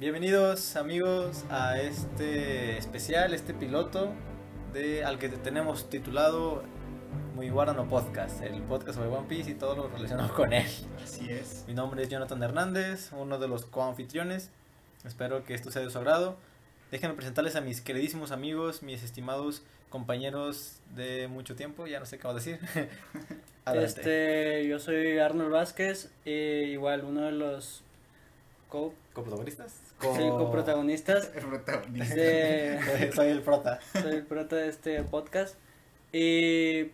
Bienvenidos amigos a este especial, este piloto de al que tenemos titulado Muy Guarano Podcast, el podcast sobre One Piece y todo lo relacionado con él. Así es. Mi nombre es Jonathan Hernández, uno de los coanfitriones. Espero que esto sea de su agrado. Déjenme presentarles a mis queridísimos amigos, mis estimados compañeros de mucho tiempo, ya no sé qué va a decir. Este, yo soy Arnold Vázquez, eh, igual uno de los co, ¿Coprotagonistas? sí, coprotagonistas. El protagonista. de- Soy el prota. soy el prota de este podcast. Y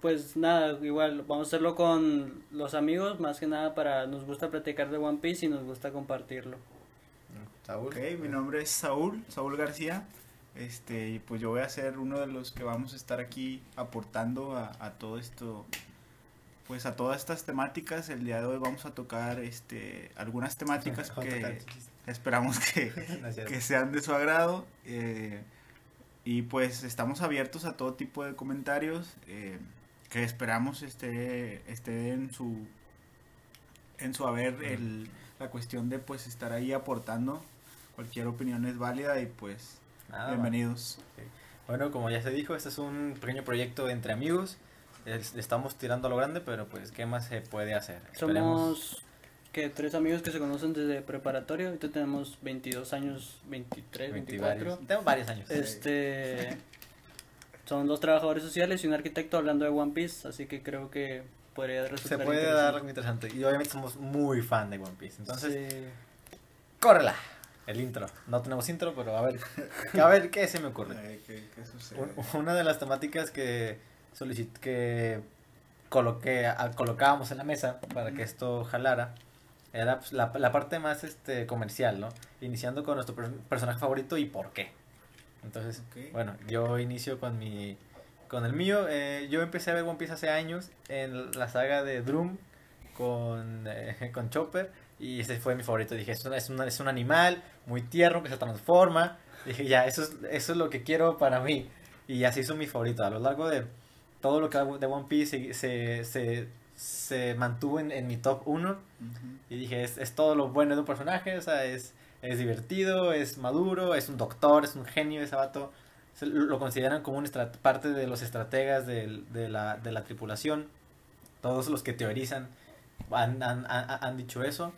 pues nada, igual vamos a hacerlo con los amigos, más que nada para nos gusta platicar de One Piece y nos gusta compartirlo. Saúl. Ok, mi nombre es Saúl, Saúl García. Este, y pues yo voy a ser uno de los que vamos a estar aquí aportando a, a todo esto, pues a todas estas temáticas. El día de hoy vamos a tocar este algunas temáticas que esperamos que, que sean de su agrado. eh, y pues estamos abiertos a todo tipo de comentarios eh, que esperamos esté, esté en su en su haber el, la cuestión de pues estar ahí aportando. Cualquier opinión es válida y pues Nada bienvenidos. Bueno, como ya se dijo, este es un pequeño proyecto entre amigos. Es- Le estamos tirando a lo grande, pero pues, ¿qué más se puede hacer? Esperemos. Somos que tres amigos que se conocen desde preparatorio, ahorita tenemos 22 años, 23, 24. varios- Tengo varios años. Este son dos trabajadores sociales y un arquitecto hablando de One Piece, así que creo que podría Se resultar puede interesante. dar algo interesante. Y obviamente somos muy fan de One Piece. Entonces, Sí. córrela. El intro. No tenemos intro, pero a ver. A ver qué se me ocurre. ¿qué, qué sucede? Un- una de las temáticas que solicit que coloqué, a- colocábamos en la mesa para que esto jalara era pues, la, la parte más este comercial, ¿no? Iniciando con nuestro per- personaje favorito y por qué. Entonces, bueno, yo inicio con mi con el mío. Eh, yo empecé a ver One Piece hace años en la saga de Drum con, eh, con Chopper y ese fue mi favorito. Dije, es, una- es, una- es un animal muy tierno que se transforma. Dije, ya, eso es, eso es lo que quiero para mí. Y así hizo mi favorito. A lo largo de todo lo que hago de One Piece se, se, se, mantuvo en, en mi top 1. Ujú. Y dije, es, es todo lo bueno de un personaje, o sea, es, es divertido, es maduro, es un doctor, es un genio ese vato. Se- lo consideran como una parte de los estrategas del- de, la, de la tripulación. Todos los que teorizan han, han, han- han dicho eso.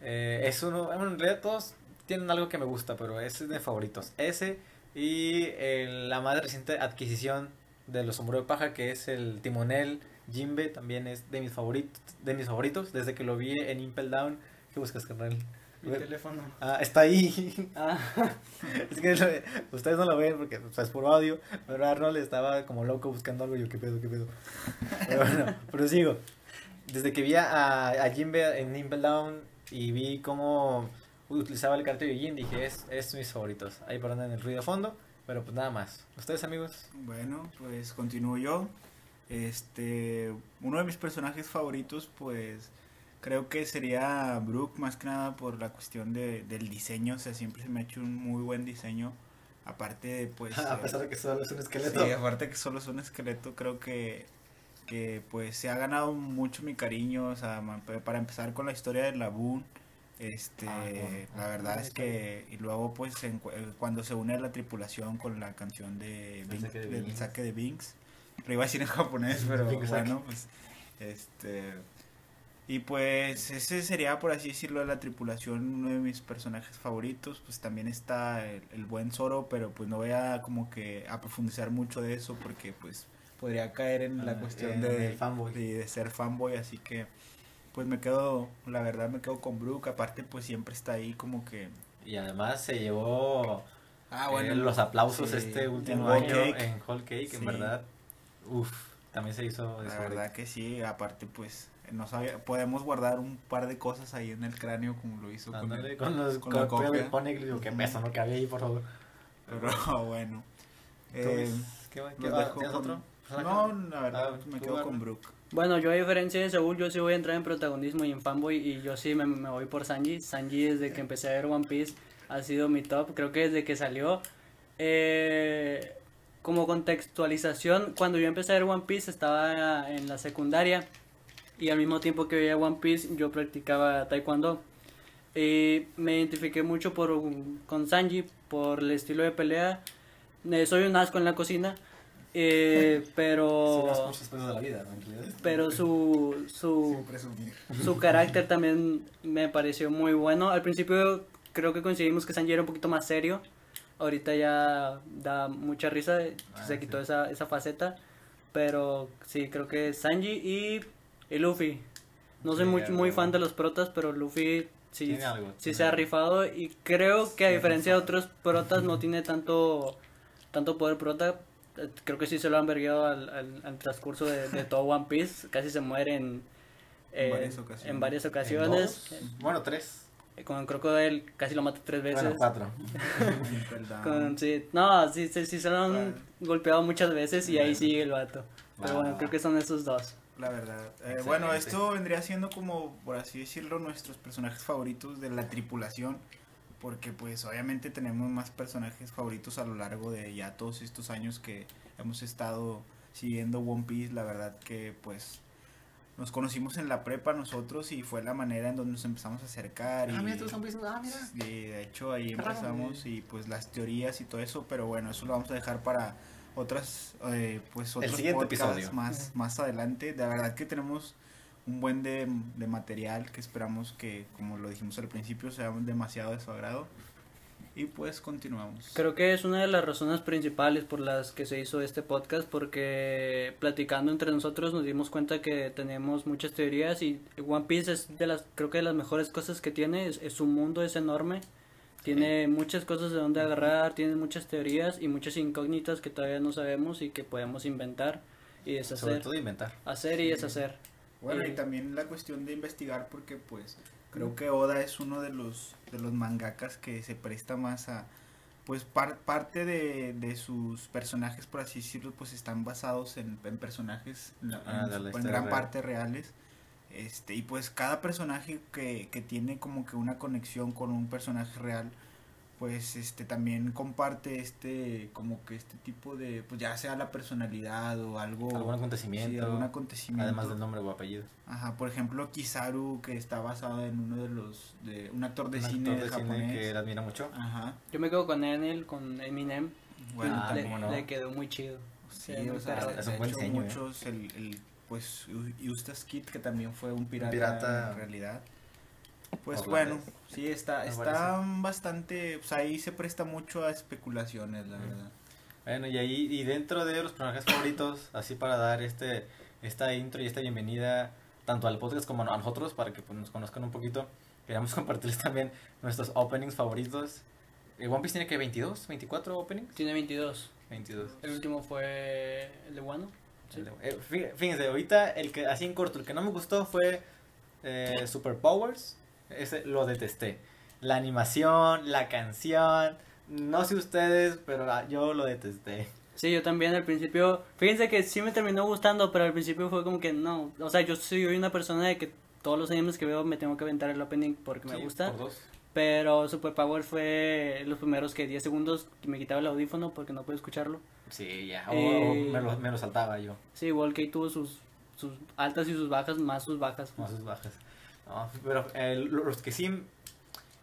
Eh, es uno, bueno, en realidad todos tienen algo que me gusta, pero ese es de favoritos. Ese y el- la más reciente adquisición de los sombreros de paja, que es el timonel Jimbe, también es de mis favoritos, de mis favoritos, desde que lo vi en Impel Down. ¿Qué buscas, carnal? Mi teléfono. Ah, está ahí. Ah, es que lo- ustedes no lo ven porque o sea, es por audio, pero Arnold estaba como loco buscando algo y yo, ¿qué pedo, qué pedo? Pero bueno, prosigo. Desde que vi a, a Jimbe en Impel Down y vi cómo utilizaba el cartel de Jin, dije, es, es mis favoritos. Ahí perdonen el ruido de fondo, pero pues nada más. ¿Ustedes, amigos? Bueno, pues continúo yo. Este, uno de mis personajes favoritos, pues creo que sería Brooke, más que nada por la cuestión de, del diseño. O sea, siempre se me ha hecho un muy buen diseño. Aparte, de, pues. a eh, pesar de que solo es un esqueleto. Sí, aparte que solo es un esqueleto, creo que, que pues se ha ganado mucho mi cariño, o sea, para empezar con la historia de Laboon, este, Ah, bueno. la verdad es que, y luego pues eh, cuando se une a la tripulación con la canción de saque de del Binks. saque de Binks, lo iba a decir en japonés, pero bueno, pues, este... Y pues ese sería, por así decirlo, de la tripulación, uno de mis personajes favoritos. Pues también está el, el buen Zoro, pero pues no voy a como que a profundizar mucho de eso porque pues podría caer en la Ah, cuestión en de, el fanboy. de, de ser fanboy. Así que pues me quedo, la verdad me quedo con Brooke. Aparte pues siempre está ahí como que... Y además se llevó Ah, eh, los aplausos sí, este último año Cake. en Whole Cake, en verdad. Uf, también se hizo La verdad que sí, aparte pues no sabía, podemos guardar un par de cosas ahí en el cráneo como lo hizo con, Ándale, el- con los con con la copia. digo, qué peso, no que había ahí, por favor. Pero bueno. Eh, Entonces, ¿qué? ¿Qué ¿Tienes con- otro? No, la verdad Ah, me tú, quedo con Brooke. Bueno, yo a diferencia de Saúl, yo sí voy a entrar en protagonismo y en fanboy y yo sí me, me voy por Sanji. Sanji desde que empecé a ver One Piece ha sido mi top, creo que desde que salió. Eh, como contextualización, cuando yo empecé a ver One Piece estaba en la secundaria y al mismo tiempo que veía One Piece yo practicaba taekwondo. Y me identifiqué mucho por, con Sanji por el estilo de pelea. Eh, soy un asco en la cocina, eh, pero... Sí, las muchas cosas de la vida, ¿no? En realidad. pero su, su, su carácter también me pareció muy bueno. Al principio creo que coincidimos que Sanji era un poquito más serio. Ahorita ya da mucha risa, Ah, se quitó sí. esa, esa faceta. Pero sí, creo que Sanji y, y Luffy. No soy Sí, muy, muy fan de los protas, pero Luffy sí, Tiene algo, sí tiene se ha algo. rifado. Y creo que a diferencia de otros protas no tiene tanto, tanto poder prota. Creo que sí se lo han vergueado al, al, al transcurso de, de todo One Piece. Casi se muere en, En varias ocasiones. en varias En ocasiones. dos, Bueno, tres. Eh, Con Crocodile casi lo mata tres veces. Bueno, cuatro. Perdón. Con, sí, no, sí, sí, sí se lo han Bueno. golpeado muchas veces y ahí sigue el vato. Pero bueno, creo que son esos dos. La verdad. Eh, bueno, esto vendría siendo como, por así decirlo, nuestros personajes favoritos de la tripulación. Porque pues obviamente tenemos más personajes favoritos a lo largo de ya todos estos años que hemos estado siguiendo One Piece. La verdad que pues nos conocimos en la prepa nosotros y fue la manera en donde nos empezamos a acercar. Ah, y, mira, tú diciendo, ah, mira. y de hecho ahí empezamos y pues las teorías y todo eso. Pero bueno, eso lo vamos a dejar para otras eh, pues otros siguiente podcasts episodio. más más adelante de verdad que tenemos un buen de, de material que esperamos que como lo dijimos al principio sea demasiado de su agrado y pues continuamos Creo que es una de las razones principales por las que se hizo este podcast porque platicando entre nosotros nos dimos cuenta que tenemos muchas teorías y One Piece es de las creo que de las mejores cosas que tiene, es, es su mundo es enorme. Tiene muchas cosas de donde agarrar, tiene muchas teorías y muchas incógnitas que todavía no sabemos y que podemos inventar y Sobre deshacer. todo inventar. Hacer y Sí. deshacer. Bueno y Eh, también la cuestión de investigar porque pues creo que Oda es uno de los de los mangakas que se presta más a pues par- parte de, de sus personajes por así decirlo pues están basados en, en personajes en, Ah, en en gran real. parte reales este y pues cada personaje que, que tiene como que una conexión con un personaje real pues este también comparte este como que este tipo de pues ya sea la personalidad o algo Algún sí, acontecimiento. algún acontecimiento Además del nombre o apellido. Ajá, por ejemplo, Kizaru, que está basado en uno de los. de un actor de Un cine actor de cine japonés. que él admira mucho. Ajá, Yo me quedo con Enel, con Eminem. bueno, Ah, le, no. quedó muy chido. Sí, Sí, o sea, Es un buen hecho, diseño, ¿eh? muchos, el, el, pues, Eustace Kid, que también fue un pirata, pirata en realidad. Pues bueno, sí, está, está bastante. Pues ahí se presta mucho a especulaciones, la verdad. Bueno, y ahí, y dentro de los personajes favoritos, así para dar este esta intro y esta bienvenida tanto al podcast como a nosotros, para que pues, nos conozcan un poquito, queríamos compartirles también nuestros openings favoritos. Eh, One Piece tiene que 22, 24 openings. Tiene 22. 22. El último fue el de Wano. Sí. Eh, fí- Fíjense, ahorita el que así en corto, el que no me gustó fue eh, Superpowers. Ese lo detesté. La animación, la canción, no sé ustedes, pero ah, yo lo detesté. Sí, yo también al principio, fíjense que sí me terminó gustando, pero al principio fue como que no, o sea, yo soy una persona de que todos los animes que veo me tengo que aventar el opening porque me Sí, gusta, por dos. pero Superpower fue los primeros que 10 segundos que me quitaba el audífono porque no puedo escucharlo. Sí, ya. O, Eh, o me, lo, me lo saltaba yo. Sí, que tuvo sus, sus altas y sus bajas, más sus bajas. Más sus bajas. No, pero eh, lo- los que sí.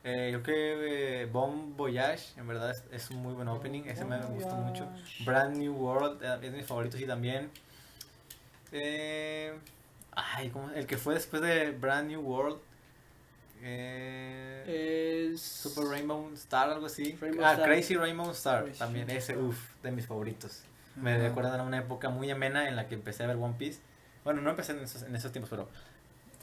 eh, yo creo que Bon Voyage, en verdad, es, es un muy buen opening. Ese me, me gustó mucho. Brand New World, eh, es de mis favoritos y también. Eh, ay, ¿cómo? El que fue después de Brand New World. Eh, Es... Super Rainbow Star, algo así. Rainbow ah, Star. Crazy Rainbow Star, Crazy también. Ese, uff, de mis favoritos. Me Ajá. recuerdan a una época muy amena en la que empecé a ver One Piece. Bueno, no empecé en esos, en esos tiempos, pero.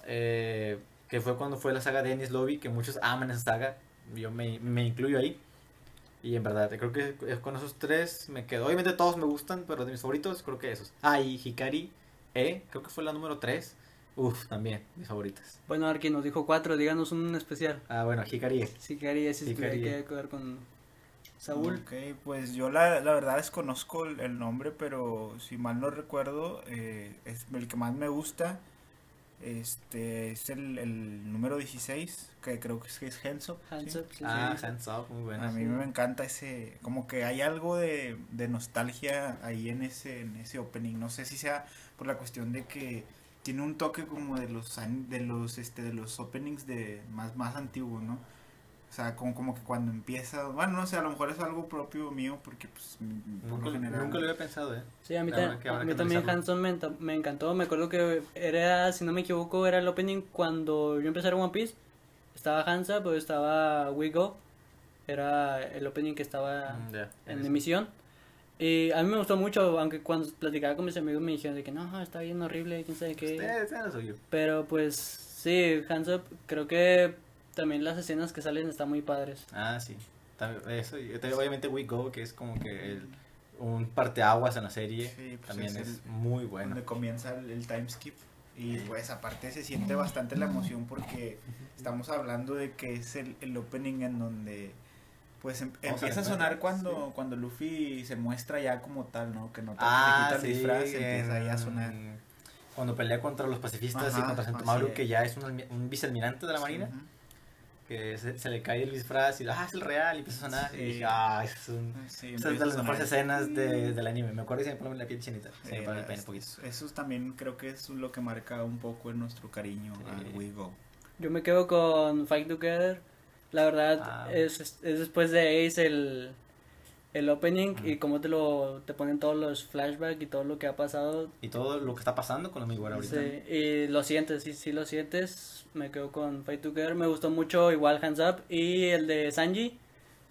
eh, que fue cuando fue la saga de Ennis Lobby, que muchos aman esa saga. Yo me, me incluyo ahí. Y en verdad, creo que con esos tres me quedo. Obviamente todos me gustan, pero de mis favoritos creo que esos. Ah, y Hikari E, creo que fue la número 3. Uf, también, mis favoritas. Bueno, Arki nos dijo cuatro, díganos un especial. Ah, bueno, Hikari E. Si quería, si Sí, tuviera quería. que ver con Saúl. Ok, pues yo la, la verdad desconozco el, el nombre, pero si mal no recuerdo, eh, es el que más me gusta este es el, el número 16, que creo que es, es Hands Up, Hands ¿sí? up, sí, Ah, sí. Hands Up, muy bueno. A mí me encanta ese, como que hay algo de, de nostalgia ahí en ese, en ese opening. No sé si sea por la cuestión de que tiene un toque como de los de los este de los openings de más más antiguos, ¿no? O sea, como, como que cuando empieza, bueno, no sé, a lo mejor es algo propio mío porque pues por Nunca, lo general nunca lo había pensado, ¿eh? Sí, a mí, ta- que a mí también. Hanson me, me encantó. Me acuerdo que era, si no me equivoco, era el opening cuando yo empecé a One Piece. Estaba Hansa, pero estaba We Go. Era el opening que estaba Mm, ya, en eso. emisión. Y a mí me gustó mucho, aunque cuando platicaba con mis amigos me dijeron de que no, está bien horrible, quién sabe qué. Usted, usted no soy yo. Pero pues sí, Hands Up, creo que también las escenas que salen están muy padres. Ah, sí. También, eso, y también, obviamente We Go, que es como que el, un parteaguas en la serie, Sí, pues también es es, el- muy bueno. donde comienza el, el time skip y pues aparte se siente bastante la emoción porque estamos hablando de que es el, el opening en donde pues em- empieza a sonar sí. cuando cuando Luffy se muestra ya como tal, ¿no? Que no Ah, quita el disfraz, empieza ahí a en- sonar. Cuando pelea contra los pacifistas y contra así Sentomaru, es. que ya es un, un vicealmirante de la marina. Que se, se le cae el disfraz y ah, es el real, y empieza a sonar. Sí. Y dije, ah, es un. Sí, Esa es de las mejores escenas de, del anime. Me acuerdo y se me pone la piel chinita. Se me Eh, pone el pene un es- poquito. Eso también creo que es lo que marca un poco en nuestro cariño Sí. a We Go. Yo me quedo con Fight Together. La verdad Ah. es, es después de Ace el, el opening y cómo te lo te ponen todos los flashbacks y todo lo que ha pasado. Y todo lo que está pasando con la Miguel ahorita. Sí, y lo sientes, sí, sí lo sientes. Me quedo con Fight Together. Me gustó mucho igual Hands Up y el de Sanji.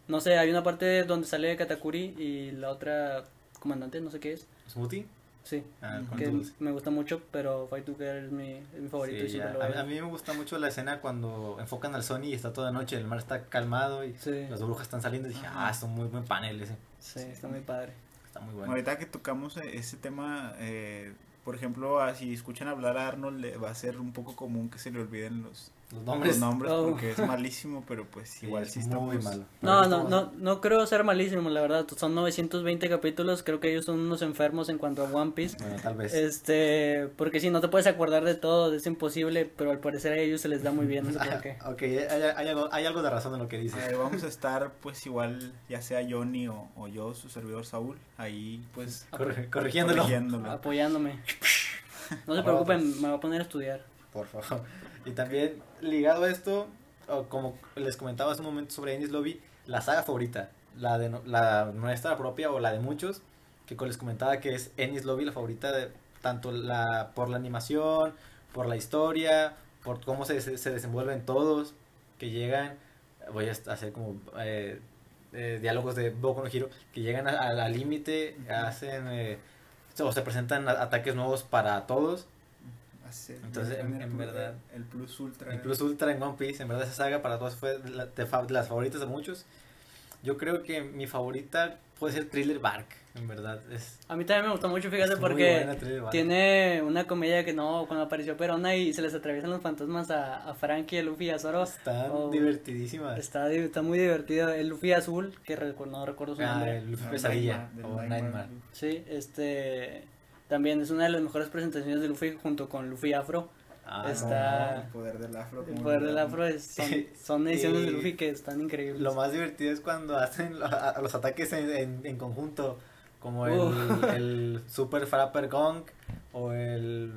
No sé, hay una parte donde sale Katakuri y la otra comandante, no sé qué es. ¿Smoothie? Sí, Ah, que dulce. me gusta mucho, pero Fight Together es mi, es mi favorito Sí, y siempre lo a, mí me gusta mucho la escena cuando enfocan al Sony y está toda noche, el mar está calmado y Sí, las burbujas están saliendo. Y dije, ah, es un muy buen panel ese. sí, está muy padre. Está muy bueno. Ahorita que tocamos e- ese tema, eh, por ejemplo, ah, si escuchan hablar a Arnold, le va a ser un poco común que se le olviden los, Los nombres. los nombres Oh. porque es malísimo, pero pues sí, igual sí muy estamos... malo. No, no, no, no creo ser malísimo, la verdad. Son 920 capítulos, creo que ellos son unos enfermos en cuanto a One Piece. Bueno, tal vez. Este, porque si no te puedes acordar de todo, es imposible, pero al parecer a ellos se les da muy bien, no sé por qué. ok, hay, hay algo, hay algo de razón en lo que dices. Eh, vamos a estar pues igual, ya sea Johnny o, o yo, su servidor Saúl, ahí pues Corre- corrigiéndolo. corrigiéndolo. Apoyándome. No se preocupen, pues. me voy a poner a estudiar. Por favor. Y también, ligado a esto, como les comentaba hace un momento sobre Ennis Lobby, la saga favorita, la de la nuestra propia o la de muchos, que les comentaba que es Ennis Lobby la favorita de tanto la por la animación, por la historia, por cómo se, se, se desenvuelven todos, que llegan, voy a hacer como eh, eh, diálogos de Boku no Hero, que llegan al límite, hacen eh, o se presentan ataques nuevos para todos. Así, Entonces, en- el en plus- verdad, El plus ultra. El Plus Ultra en One Piece, en verdad esa saga para todos fue de, la- de las favoritas de muchos. Yo creo que mi favorita puede ser Thriller Bark, en verdad. Es, A mí también me gustó mucho, fíjate, porque buena tiene una comedia que no, cuando apareció Perona y se les atraviesan los fantasmas a, a Frankie, a Luffy y a Zoro. Están Oh. divertidísimas. Está, está muy divertido. El Luffy azul, que recu- no recuerdo su Ah, nombre. el Luffy Pesadilla o Nightmare. Nightmare. Sí, este. También es una de las mejores presentaciones de Luffy junto con Luffy Afro. Ah, Está- El poder del afro. El poder del. Afro es- son, son ediciones de Luffy que están increíbles. Lo más divertido es cuando hacen los ataques en, en, en conjunto, como el, Uh. el Super Frapper Gong o el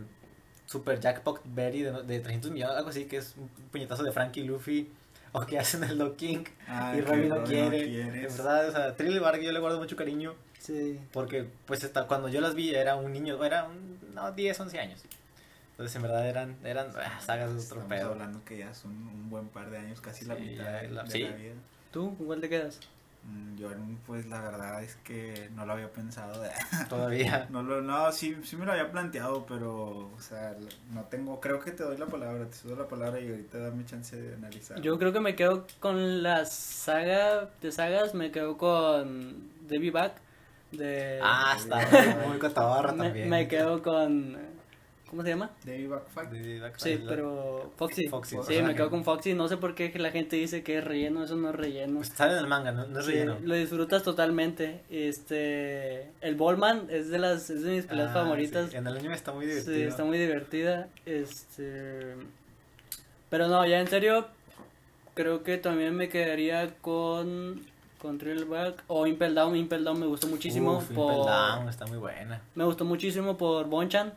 Super Jackpot Berry de, de 300 millones, algo así, que es un puñetazo de Frankie y Luffy, o que hacen el Lock King Ah, y Robin no quiere. quiere. En verdad, o sea, Thriller Bark yo le guardo mucho cariño Sí. porque pues hasta cuando yo las vi era un niño, era un, no, 10, 11 años. Entonces en verdad eran, eran ah, sagas de otro Estamos pedo. hablando que ya son un buen par de años, casi la Sí, mitad ya de, la- de sí. la vida. ¿Tú? ¿Con cuál te quedas? Mm, Yo, pues la verdad es que no lo había pensado. Todavía. No, lo, no sí, sí me lo había planteado, pero, o sea, no tengo, creo que te doy la palabra, te cedo la palabra y ahorita dame chance de analizar. Yo creo que me quedo con la saga de sagas, me quedo con Debbie Back. De... Ah, está muy, muy cotabarra me, también. me quedo con. ¿Cómo se llama? David Backfight. Sí, pero Foxy. Foxy, Sí, me quedo con Foxy. No sé por qué la gente dice que es relleno, eso no es relleno. Pues sale en el manga, no, no es Sí, relleno. lo disfrutas totalmente. Este, el Ballman es de las es de mis peleas Ah, favoritas. sí, En el anime está muy Sí, divertido. está muy divertida. Este, pero no, ya en serio, creo que también me quedaría con con Thrillback o Impel Down. Impel Down me gustó muchísimo Uf, por Impel Down, está muy buena. me gustó muchísimo por Bonchan.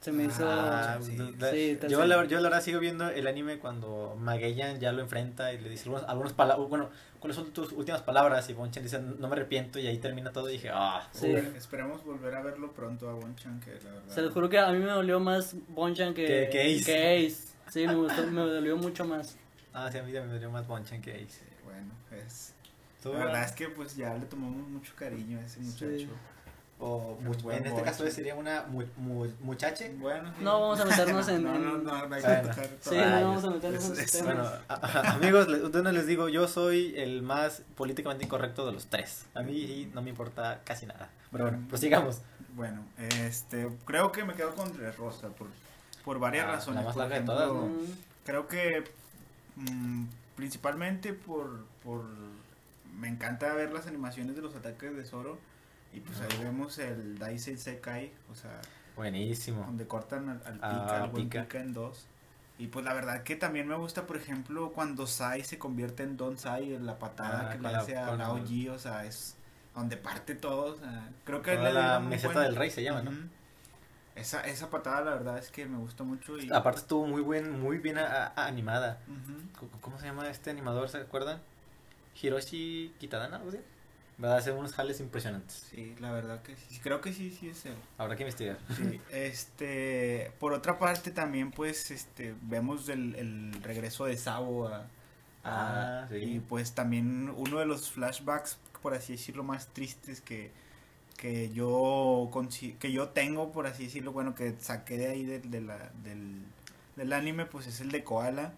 Se me hizo... Ah, sí. la- Sí, yo, la, yo la verdad sigo viendo el anime cuando Magellan ya lo enfrenta y le dice algunas, algunas palabras, bueno, ¿cuáles son tus últimas palabras? Y Bonchan dice, no me arrepiento y ahí termina todo y dije, ah, Sí. Uf, Esperemos volver a verlo pronto a Bonchan, que la verdad. Se los juro que a mí me dolió más Bonchan que, Que- Ace. que Ace. Sí, me, gustó, me dolió mucho más. ah, sí, a mí también me dio más Bonchan que Ace. Bueno, es. ¿Tú, La verdad es que pues ya le tomamos mucho cariño a ese muchacho. Sí. o mu- Buen en este caso sería una mu- mu- muchache. Bueno, sí. No vamos a meternos en- no, no, en- no, no hay que Bueno. tocar Sí, todo. no Rayos. vamos a meternos en Es- temas. Bueno, a- a- amigos, les- de una les digo, yo soy el más políticamente incorrecto de los tres. A mí no me importa casi nada. Pero bueno, Mm. prosigamos. Bueno, este, creo que me quedo con Rosa por, por varias Ah, razones. la más larga de ejemplo, todas, ¿no? Creo que mm, principalmente por, por... Me encanta ver las animaciones de los ataques de Zoro. Y pues ahí vemos el Daisei Sekai, o sea, Buenísimo. donde cortan al, al Ah, Pika, al buen. Pika en dos. Y pues la verdad que también me gusta, por ejemplo, cuando Sai se convierte en Don Sai, en la patada Ah, que le la- hace a Lao el- o sea, es donde parte todo. O sea, creo que la un meseta buen- del rey se llama, ¿no? Esa, esa patada la verdad es que me gustó mucho y... Aparte estuvo muy buen, muy bien a- a- animada. Ujú. ¿Cómo- ¿Cómo se llama este animador? ¿Se acuerdan? Hiroshi Kitadana, algo así. ¿Verdad? Hace unos jales impresionantes. Sí, la verdad que sí. Creo que sí, sí es él. Habrá que investigar. Sí, este, por otra parte también pues este vemos el, el regreso de Sabo a, a- Ah, sí. y pues también uno de los flashbacks por así decirlo más tristes que que yo que yo tengo por así decirlo bueno que saqué de ahí del, de la- del, del anime pues es el de Koala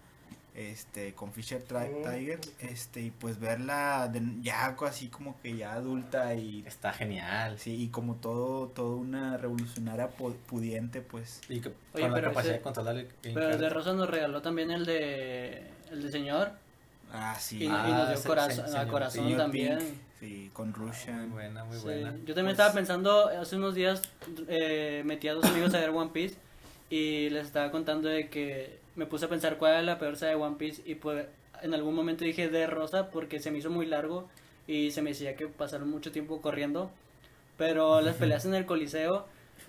este con Fisher Tri-. Tiger este y pues verla de- ya así como que ya adulta y Está genial. Sí, y como todo, todo una revolucionaria pu- pudiente, pues. Y que, Oye, con la pero capacidad ese- de controlar el el Pero el de. Rosa nos regaló también el de el de señor Ah, y, sí. y Ah, nos dio se- corazón, se- a corazón Señor también. Pink, sí, con Russian. Muy buena, muy Sí, buena. Yo también Pues- estaba pensando, hace unos días eh, metí a dos amigos a ver One Piece y les estaba contando de que me puse a pensar cuál era la peor saga de One Piece y pues en algún momento dije de Rosa porque se me hizo muy largo y se me decía que pasaron mucho tiempo corriendo, pero las peleas en el Coliseo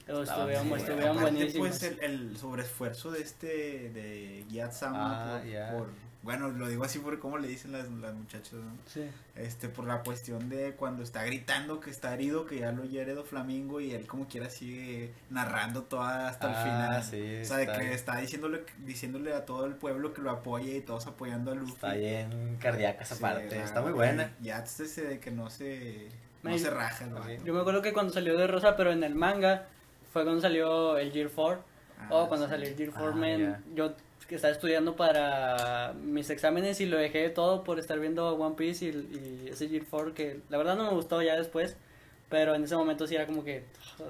estuvieron, muy estuvieron Aparte, buenísimas. pues, el, el sobreesfuerzo de este, de Yatsama, Ah, por, ya. por- bueno, lo digo así por cómo le dicen las, las muchachas, ¿no? Sí. Este, por la cuestión de cuando está gritando que está herido, que ya lo hiere Flamingo y él como quiera sigue narrando toda hasta el Ah, final. sí, o sea, de que bien. está diciéndole, diciéndole a todo el pueblo que lo apoye y todos apoyando a Luffy. Está bien cardíaca esa Sí, parte. Está muy buena. Ya ese de que no se, no se raja el. Yo me acuerdo que cuando salió de Rosa, pero en el manga, fue cuando salió el Gear 4. Ah, o cuando sí. salió el Gear Ah, 4 Man, ya. yo que estaba estudiando para mis exámenes y lo dejé todo por estar viendo One Piece y, y ese Gear 4 que la verdad no me gustó ya después, pero en ese momento sí era como que...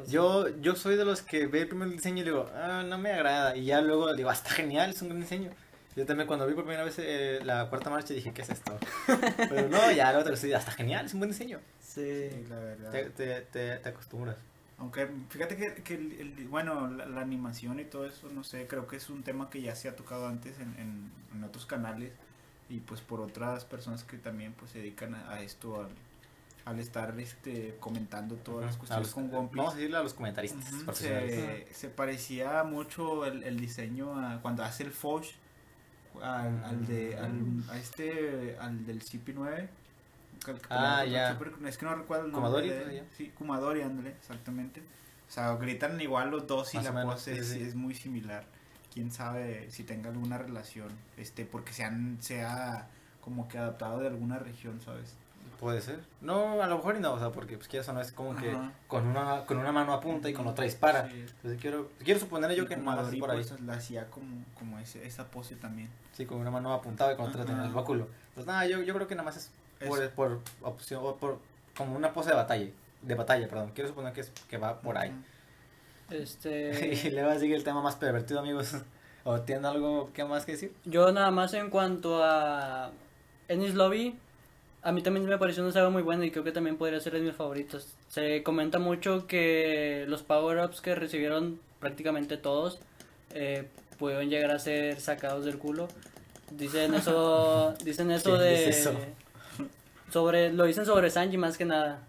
Yo, yo soy de los que ve el primer diseño y digo, ah, no me agrada. Y ya luego digo, ah, está genial, es un gran diseño. Yo también cuando vi por primera vez eh, la cuarta marcha dije, ¿qué es esto? Pero no, ya luego te lo estoy diciendo, está genial, es un buen diseño. Sí. Sí, la verdad. Te, te, te, te acostumbras. Aunque fíjate que, que el- el- bueno, la, la animación y todo eso, no sé, creo que es un tema que ya se ha tocado antes en, en, en otros canales y pues por otras personas que también pues se dedican a, a esto, al, al estar este comentando todas las cuestiones los- con One Piece. Vamos a decirle a los comentaristas se, se parecía mucho el, el diseño a cuando hace el Foch al, al de al, a este al del CP9 Cal- Ah, ya. super- es que no recuerdo el Kumadori, nombre. Ya. sí Kumadori ándale exactamente o sea gritan igual los dos y Más la pose es, sí. es muy similar quién sabe si tenga alguna relación este porque se han se ha como que adaptado de alguna región sabes Puede ser. No, a lo mejor y no, o sea, porque pues quieras o no es como que Ajá. con una, con una mano apunta y con otra dispara. Sí. Entonces quiero, quiero suponer yo Y que Kumadori, por ahí. pues, la hacía como como ese, esa pose también Sí, con una mano apuntada y con otra tenía el báculo. Pues nada, yo, yo creo que nada más es por, por opción, por, como una pose de batalla. De batalla, perdón. Quiero suponer que, es, que va por ahí. Este... y luego sigue el tema más pervertido, amigos. ¿O tienen algo que más que decir? Yo nada más en cuanto a Ennis Lobby, a mí también me pareció una saga muy buena y creo que también podría ser de mis favoritos. Se comenta mucho que los power-ups que recibieron prácticamente todos eh, pudieron llegar a ser sacados del culo. Dicen eso, dicen eso ¿Quién de... eso? Sobre, lo dicen sobre Sanji más que nada.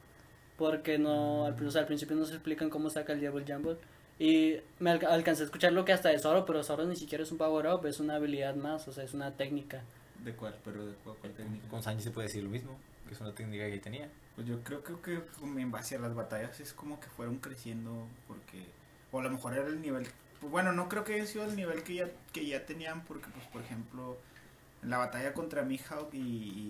Porque no, al, o sea, al principio no se explican cómo saca el Diablo Jumble. Y me alca- alcancé a escuchar lo que hasta de Zoro, pero Zoro ni siquiera es un power up, es una habilidad más, o sea, es una técnica. ¿De cuál? Pero de cuál, cuál técnica. Con Sanji se puede decir lo mismo, que es una técnica que tenía. Pues yo creo, creo que en base a las batallas es como que fueron creciendo porque o a lo mejor era el nivel pues bueno no creo que haya sido el nivel que ya que ya tenían porque pues por ejemplo en la batalla contra Mihawk y,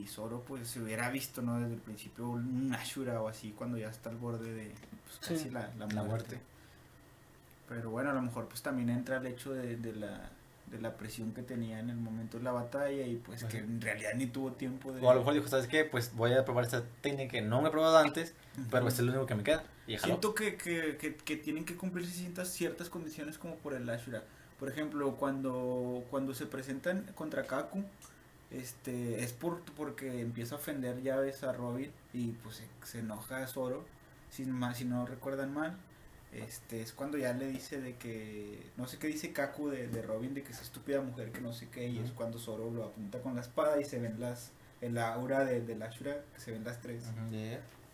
y Zoro pues se hubiera visto no desde el principio un Ashura o así cuando ya está al borde de pues, casi la, la La muerte. muerte. pero bueno a lo mejor pues también entra el hecho de, de la de la presión que tenía en el momento de la batalla y pues que en realidad ni tuvo tiempo de O a lo mejor dijo, ¿sabes qué? Pues voy a probar esta técnica que no me he probado antes, pero este es lo único que me queda. Y. Siento que, que, que, que tienen que cumplirse ciertas, ciertas condiciones como por el Ashura. Por ejemplo, cuando, cuando se presentan contra Kaku, este, es por, porque empieza a ofender ya ves a Robin y pues se, se enoja a Zoro, si, ma- si no recuerdan mal. Este, es cuando ya le dice de que, no sé qué dice Kaku de, de Robin, de que es estúpida mujer, que no sé qué, y es cuando Zoro lo apunta con la espada y se ven las, el aura de, del Ashura, que se ven las tres.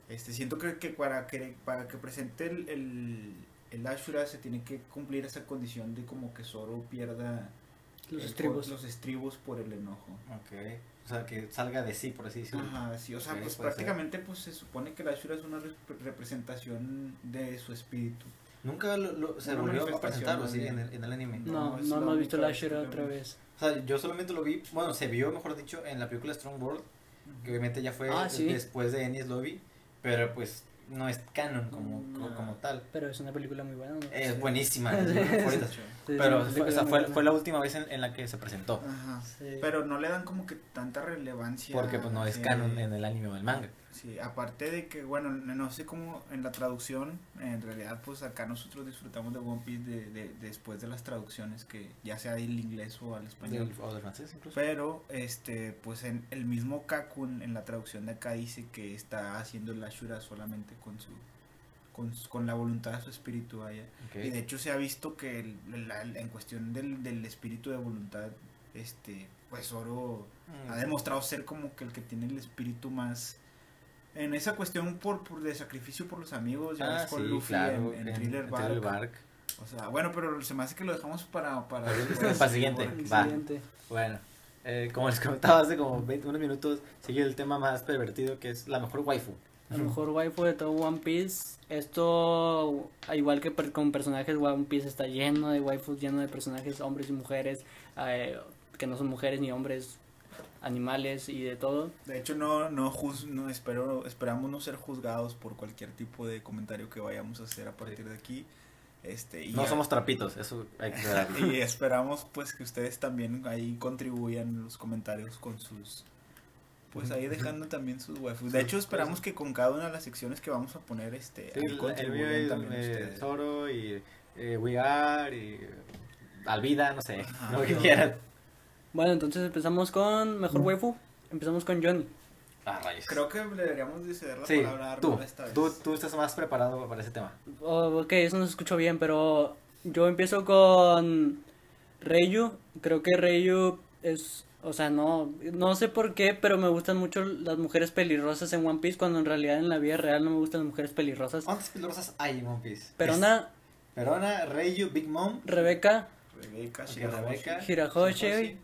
Este, siento que, que para que para que presente el, el, el Ashura se tiene que cumplir esa condición de como que Zoro pierda Los el- estribos. los estribos por el enojo. Ok. O sea, que salga de sí, por así decirlo. Ajá, sí, o sea, Ok, pues ser. prácticamente pues se supone que el Ashura es una rep- representación de su espíritu. Nunca lo, lo- se Una volvió a presentar, ¿o más sí? En el, en el anime. No, no la hemos visto que Ashura otra vez. O sea, yo solamente lo vi, bueno, se vio, mejor dicho, en la película Strong World, que obviamente ya fue Ah, sí. después de Enies Lobby, pero pues no es canon como, Mm, como, no. como tal. Pero es una película muy buena, ¿no? Es Sí. buenísima, es mi Sí. favorita. Sí. Sí, es Pero fue, o sea, fue, fue la última vez en, en la que se presentó. Ajá. Sí. Pero no le dan como que tanta relevancia. Porque pues no es sí. canon en el anime o el manga. Sí, aparte de que, bueno, no sé cómo en la traducción, en realidad pues acá nosotros disfrutamos de One Piece de, de- después de las traducciones que ya sea del inglés o al español. Del- o del francés incluso. Pero, este, pues en el mismo Kakun en la traducción de acá dice que está haciendo el Ashura solamente con su, con, con la voluntad de su espíritu. Ok. Y de hecho se ha visto que el- la- en cuestión del, del espíritu de voluntad, este, pues Oro Mm. ha demostrado ser como que el que tiene el espíritu más en esa cuestión por, por de sacrificio por los amigos ya Ah, ves con sí, Luffy claro, en, en Thriller en Bark. Thriller Bark. o sea bueno pero se me hace que lo dejamos para para, Para para el siguiente. Va. Excelente. Bueno, eh, como les comentaba hace como 20, unos minutos, sigue el tema más pervertido que es la mejor waifu. La mejor waifu de todo One Piece. Esto, al igual que per- con personajes, One Piece está lleno de waifus, lleno de personajes, hombres y mujeres, eh, que no son mujeres ni hombres, animales y de todo. de hecho no no, juz- no espero esperamos no ser juzgados por cualquier tipo de comentario que vayamos a hacer a partir de aquí este y No ya- somos trapitos, eso hay que y esperamos pues que ustedes también ahí contribuyan en los comentarios con sus pues ahí dejando también sus waifus. De hecho esperamos que con cada una de las secciones que vamos a poner este Sí, ahí el, el también eh, ustedes. Zoro y eh, We Are y Alvida, no sé, Ajá. lo que quieran. Bueno, entonces empezamos con mejor waifu. Empezamos con Johnny. Ah, rayos. Creo que le deberíamos de ceder la Sí, palabra tú, esta vez. tú, tú estás más preparado para ese tema. Oh, ok, eso no se escuchó bien, pero yo empiezo con Reiyu. Creo que Reiyu es, o sea, no, no sé por qué, pero me gustan mucho las mujeres pelirrosas en One Piece, cuando en realidad en la vida real no me gustan las mujeres pelirrosas. ¿Cuántas pelirrosas hay en One Piece? Perona, Es Perona, Reiyu, Big Mom, Rebeca, Rebeca, Shirahoshi. Rebeca, Hirahoshi, Shirahoshi,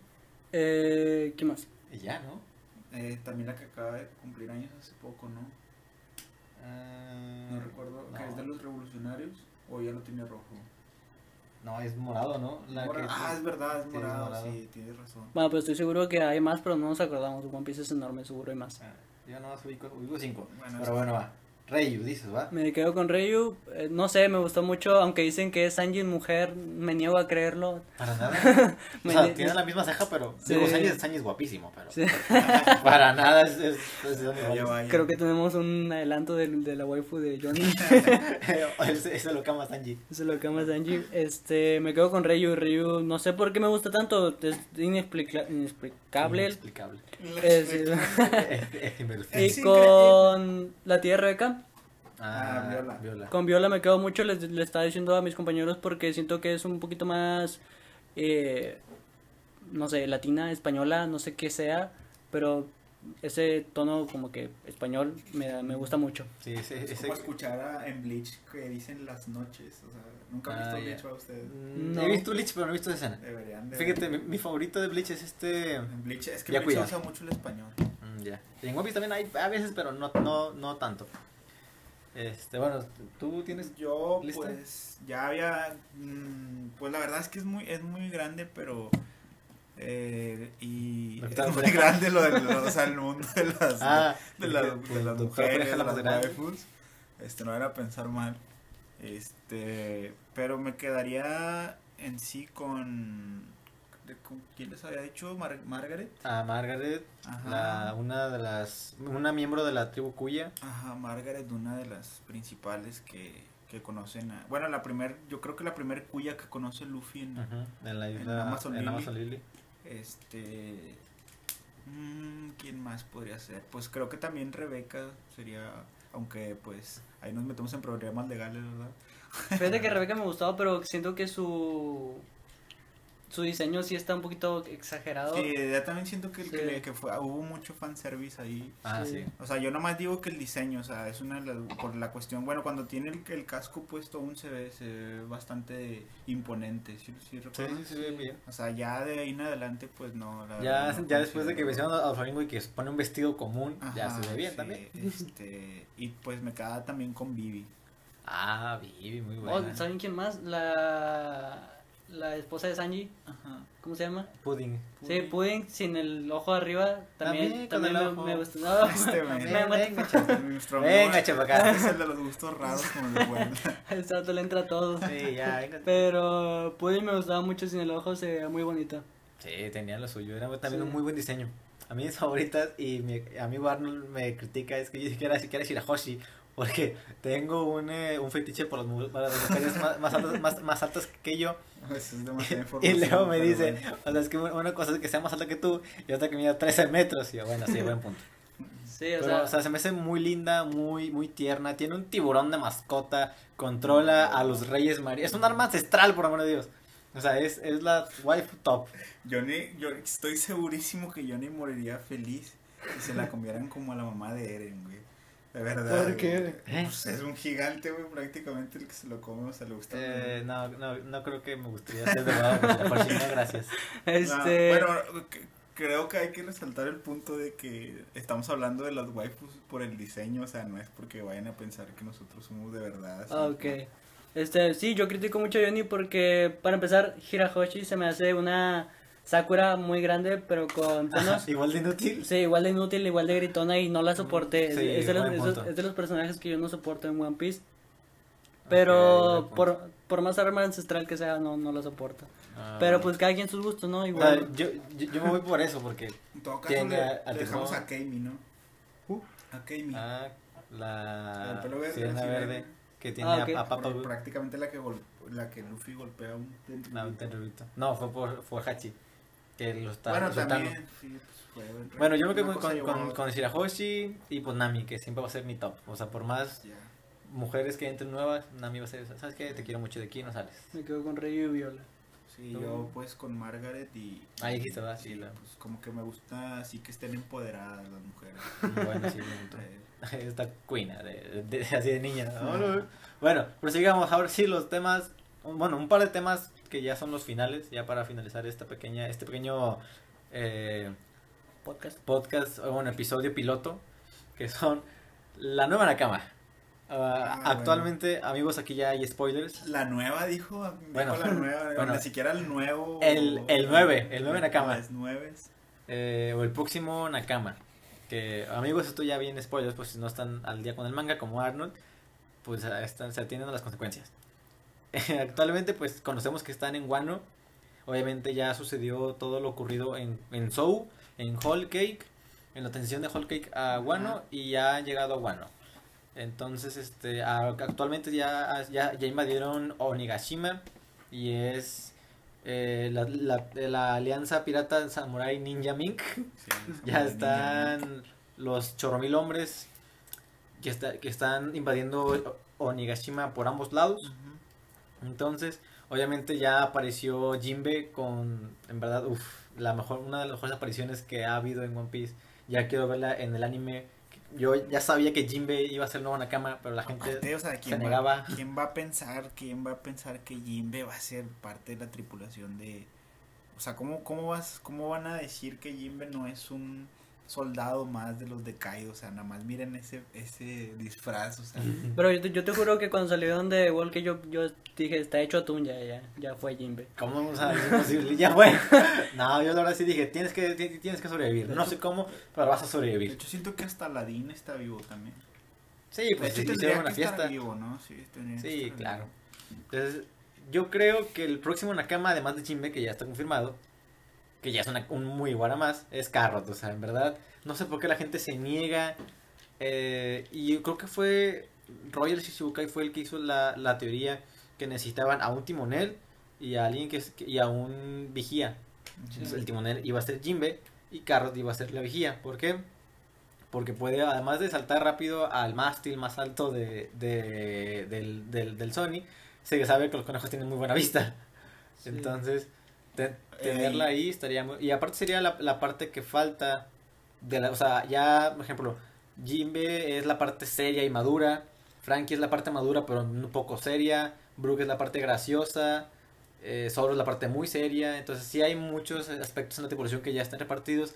eh, ¿qué más? ya, ¿no? Eh, también la que acaba de cumplir años hace poco, ¿no? Ah, No recuerdo, que es de los revolucionarios o ya lo tiene rojo. No, es morado, ¿no? La Mora- que- ah, es verdad, es morado, sí, tienes razón. Bueno, pues estoy seguro que hay más, pero no nos acordamos. One Piece es enorme, seguro hay más. Ah, Yo no ubico, ubico cinco. Bueno, pero bueno, va. Reiyu, dices, ¿va? Me quedo con Reiyu, eh, no sé, me gustó mucho, aunque dicen que es Sanji mujer, me niego a creerlo. Para nada. o sea, tiene la misma ceja, pero. Sí. Digo, Sanji, Sanji es guapísimo, pero. Sí. Para nada es. es, de. Creo que tenemos un adelanto de, de la waifu de Johnny. ese lo cama Sanji. Eso es lo que ama Sanji. Este, me quedo con Ryu. Ryu, no sé por qué me gusta tanto. Es inexplica- inexplicable. Inexplicable. Es- y con la tía Rebeca. Ah, Ah, Viola. Viola. Con Viola me quedo mucho. Les, les estaba diciendo a mis compañeros porque siento que es un poquito más. eh, no sé, latina, española, no sé qué sea. Pero ese tono como que es español me, me gusta mucho. Sí, ese, Es ese- como escuchar a, en Bleach que dicen las noches. O sea, nunca han Ah, visto. Bleach a ustedes. Mm, No. He visto Bleach, pero no he visto esa escena. Deberían de. Fíjate, mi, mi favorito de Bleach es este... En Bleach, es que Ya Bleach usa mucho el español. Mm, ya. Y en One Piece también hay a veces, pero no, no, no tanto. Este, bueno, tú tienes... Yo, ¿Lista? pues, ya había. mm, pues la verdad es que es muy, es muy grande, pero. Eh, y es muy grande lo del o sea, el mundo de las, Ah, de, pues, de las tu mujeres, de la las waifus. Este, no era pensar mal. Este, pero me quedaría en sí con. De- ¿Quién les había dicho? Mar- Margaret. A Margaret, Ajá. la, una de las... Una miembro de la tribu Kuya. Ajá, Margaret, una de las principales que, que conocen a... Bueno, la primer, yo creo que la primer cuya que conoce Luffy en, la En isla... Amazon en Lily. Amazon Lily. Este... mm, ¿Quién más podría ser? Pues creo que también Rebeca sería... Aunque pues ahí nos metemos en problemas legales, ¿verdad? Fíjate que Rebeca me gustaba, pero siento que su su diseño sí está un poquito exagerado. Sí, ya también siento que, que, Sí. fue, hubo mucho fanservice ahí. Ah, Sí. sí. O sea, yo nomás digo que el diseño, o sea, es una de las, por la cuestión, bueno, cuando tiene el, el casco puesto aún se ve, se ve bastante imponente, ¿sí, sí Sí, recuerdan? sí, se ve bien. O sea, ya de ahí en adelante, pues no. la Ya, no ya después de que mencionan al Flamingo y que se pone un vestido común, ya se ve bien sí, también. Este, y pues me quedaba también con Vivi. Ah, Vivi, muy Oh, buena. ¿Saben quién más? La la esposa de Sanji, Ajá. ¿cómo se llama? Pudding. Sí, Pudding sin el ojo arriba, también, También con también el me, me gusta. No, Este, me, Venga. Nuestro Venga, chapacá. Es el de los gustos raros como de bueno. Este vato le entra a todos. Sí, ya, venga. Pero Pudding me gustaba mucho sin el ojo, se veía muy bonito. Sí, tenía lo suyo. Era también Sí. un muy buen diseño. A mí mis favoritas y mi amigo Arnold me critica es que yo siquiera siquiera Shirahoshi porque tengo un, eh, un fetiche por las, mu- para las mujeres más, más, altas, más, más altas que yo Eso es demasiada y información. luego me dice, bueno. o sea, es que una cosa es que sea más alta que tú y otra que mida 13 metros y yo, bueno, sí, buen punto. Sí, o Pero, sea, o sea, se me hace muy linda, muy, muy tierna. Tiene un tiburón de mascota. Controla a los reyes marinos. Es un arma ancestral, por amor de Dios. O sea, es, es la wife top. Johnny, yo estoy segurísimo que Johnny moriría feliz si se la comieran como a la mamá de Eren, güey. De verdad. ¿Por qué? güey. Pues es un gigante, güey, prácticamente el que se lo come, o sea, le gusta. Eh, no, no, no creo que me gustaría ser de verdad. Por si no, gracias. No, este... bueno, creo que hay que resaltar el punto de que estamos hablando de las waifus por el diseño, o sea, no es porque vayan a pensar que nosotros somos de verdad. así, Ah, ok. Este, sí, yo critico mucho a Johnny porque, para empezar, Hirahoshi se me hace una Sakura muy grande, pero con tonos... Igual de inútil. Sí, igual de inútil, igual de gritona y no la soporté. Es- Sí, es, de los, es- de los personajes que yo no soporto en One Piece. Pero punto. por, por más arma ancestral que sea, no, no la soporto. Ah. Pero pues cada quien sus gustos, ¿no? Igual. yo, yo, yo me voy por eso, porque. En todo caso, Tiene le, a- le dejamos a- Keimi, ¿no? A Keimi. Ah, la. El verde, sí, verde. verde. Que tiene Ah, ok. a, a Papa. Prácticamente la que, gol- la que Luffy golpea a un No, un tenrubito. No, fue por, por Hachi. Que lo está Bueno, también, sí, pues fue. Bueno, yo me quedo con, con, Shirahoshi y pues Nami, que siempre va a ser mi top. O sea, por más mujeres que entren nuevas, Nami va a ser, ¿sabes qué? Te quiero mucho de aquí, no sales. Me quedo con Rey y Viola. Sí, Tú- yo pues con Margaret y... Ah, dijiste, ¿verdad? Sí, la- pues como que me gusta así que estén empoderadas las mujeres. Bueno, sí, Esta cuina, de, de- así de niña. ¿no? Bueno, prosigamos ahora sí los temas. Bueno, un par de temas que ya son los finales, ya para finalizar esta pequeña, este pequeño eh, Podcast. podcast, o un episodio piloto, que son la nueva Nakama. Ah, Ah, actualmente, amigos, aquí ya hay spoilers. La nueva dijo, dijo Bueno, la nueva, bueno. ni siquiera el nuevo. El- el nueve, el nueve Nakama. Las nueves. eh, o el próximo Nakama. Que amigos, esto ya viene spoilers, pues si no están al día con el manga como Arnold, pues están, se atienden a las consecuencias. Actualmente pues conocemos que están en Wano. Obviamente ya sucedió todo lo ocurrido en, en Sou, en Whole Cake, en la transición de Whole Cake a Wano y ya han llegado a Wano. Entonces, este, actualmente ya, ya, ya invadieron Onigashima y es eh, la, la, la alianza pirata Samurai Ninja Mink. Sí, Ya están los chorromil hombres que, está, que están invadiendo Onigashima por ambos lados. Entonces, obviamente ya apareció Jinbe con, en verdad, uff, la mejor, una de las mejores apariciones que ha habido en One Piece. Ya quiero verla en el anime, yo ya sabía que Jinbe iba a ser nuevo Nakama, pero la gente Aparte, o sea, se ¿quién, negaba. va, ¿quién va a pensar, quién va a pensar que Jinbe va a ser parte de la tripulación de... O sea, ¿cómo, cómo, vas, cómo van a decir que Jinbe no es un soldado más de los de Kaido? O sea, nada más miren ese, ese disfraz, o sea... Pero yo te, yo te juro que cuando salieron de Walker yo, yo dije, está hecho atún, ya, ya, ya fue Jimbe. ¿Cómo vamos a es imposible? Ya fue. No, yo la verdad sí dije, tienes que, ti- tienes que sobrevivir. No sé cómo, pero vas a De sobrevivir. hecho, siento que hasta Aladín está vivo también. Sí, De pues hecho, sí, tendría hicieron una que estar fiesta. vivo, ¿no? Sí, Sí, estar claro. vivo. Entonces, yo creo que el próximo Nakama, además de Jinbe, que ya está confirmado, que ya es una- un muy igual más, es Carrot. O sea, en verdad, no sé por qué la gente se niega. eh, y yo creo que fue Royal Shichibukai fue el que hizo la, la teoría que necesitaban a un timonel y a alguien que, y a un vigía. Entonces, el timonel iba a ser Jinbe y Carrot iba a ser la vigía. ¿Por qué? Porque puede, además de saltar rápido al mástil más alto de, de- del, del, del Sony, se sabe que los conejos tienen muy buena vista. Sí. Entonces, te- tenerla ahí estaría muy... Y aparte sería la, la parte que falta de la... O sea, ya, por ejemplo, Jinbe es la parte seria y madura. Frankie es la parte madura pero un poco seria. Brooke es la parte graciosa. Eh, Zoro es la parte muy seria. Entonces sí hay muchos aspectos en la tripulación que ya están repartidos.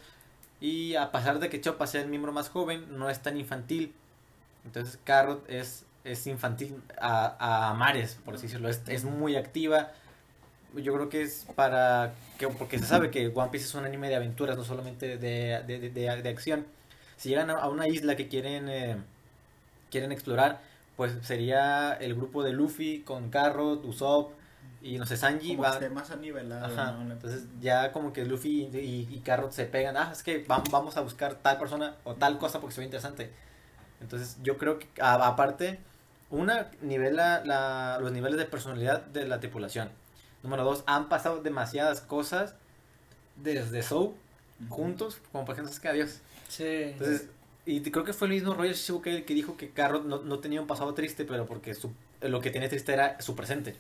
Y a pesar de que Choppa sea el miembro más joven, no es tan infantil. Entonces Carrot es, es infantil a, a mares, por así decirlo. Es, es muy activa. Yo creo que es para... que Porque se sabe que One Piece es un anime de aventuras, no solamente de, de, de, de- acción. Si llegan a, una isla que quieren, eh, quieren explorar, pues sería el grupo de Luffy con Carrot, Usopp y no sé, Sanji Como va... que esté más anivelado, Ajá, entonces ya como que Luffy y, y, y Carrot se pegan, ah, es que vam- vamos a buscar tal persona o tal cosa porque se ve interesante. Entonces yo creo que a- aparte, una nivela la, los niveles de personalidad de la tripulación. Número dos, han pasado demasiadas cosas desde Ujú. juntos, como por ejemplo, es que adiós. Sí. Entonces, y creo que fue el mismo Royal Shichibukai el que dijo que Carrot no, no tenía un pasado triste, pero porque su, lo que tiene triste era su presente.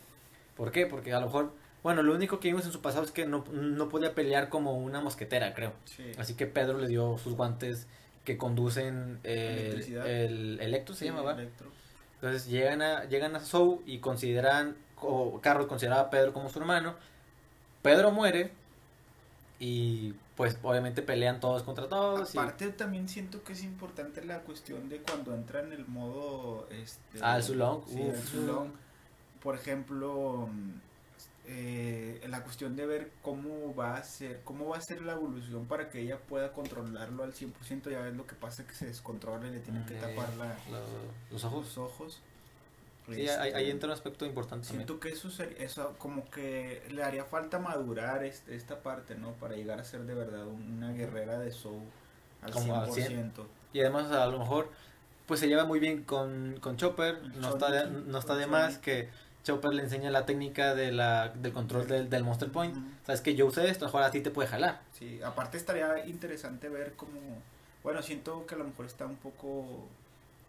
¿Por qué? Porque a lo mejor, bueno, lo único que vimos en su pasado es que no, no podía pelear como una mosquetera, creo. Sí. Así que Pedro le dio sus guantes que conducen eh, Electricidad. el Electro, se Sí, llama, ¿va? Electro. Entonces llegan a, llegan a Sou y consideran, o Carrot consideraba a Pedro como su hermano. Pedro muere y pues obviamente pelean todos contra todos. y- Aparte también siento que es importante la cuestión de cuando entra en el modo este Ah, el sí, Sulong. por ejemplo eh, la cuestión de ver cómo va a ser cómo va a ser la evolución para que ella pueda controlarlo al 100% ya ves lo que pasa que se descontrola y le tienen que tapar la, lo- los ojos. los ojos Sí, ahí, Este, ahí entra un aspecto importante también. Siento que eso sería, eso como que le haría falta madurar este, esta parte, ¿no? Para llegar a ser de verdad un- una guerrera de Soul al Como al 100%. Y además a lo mejor pues se lleva muy bien con, con Chopper. No está, de, no está de más que Chopper le enseña la técnica de la, del control del, del Monster Point. Sabes que yo usé esto, mejor a ti te puede jalar. Sí, aparte estaría interesante ver cómo, bueno, siento que a lo mejor está un poco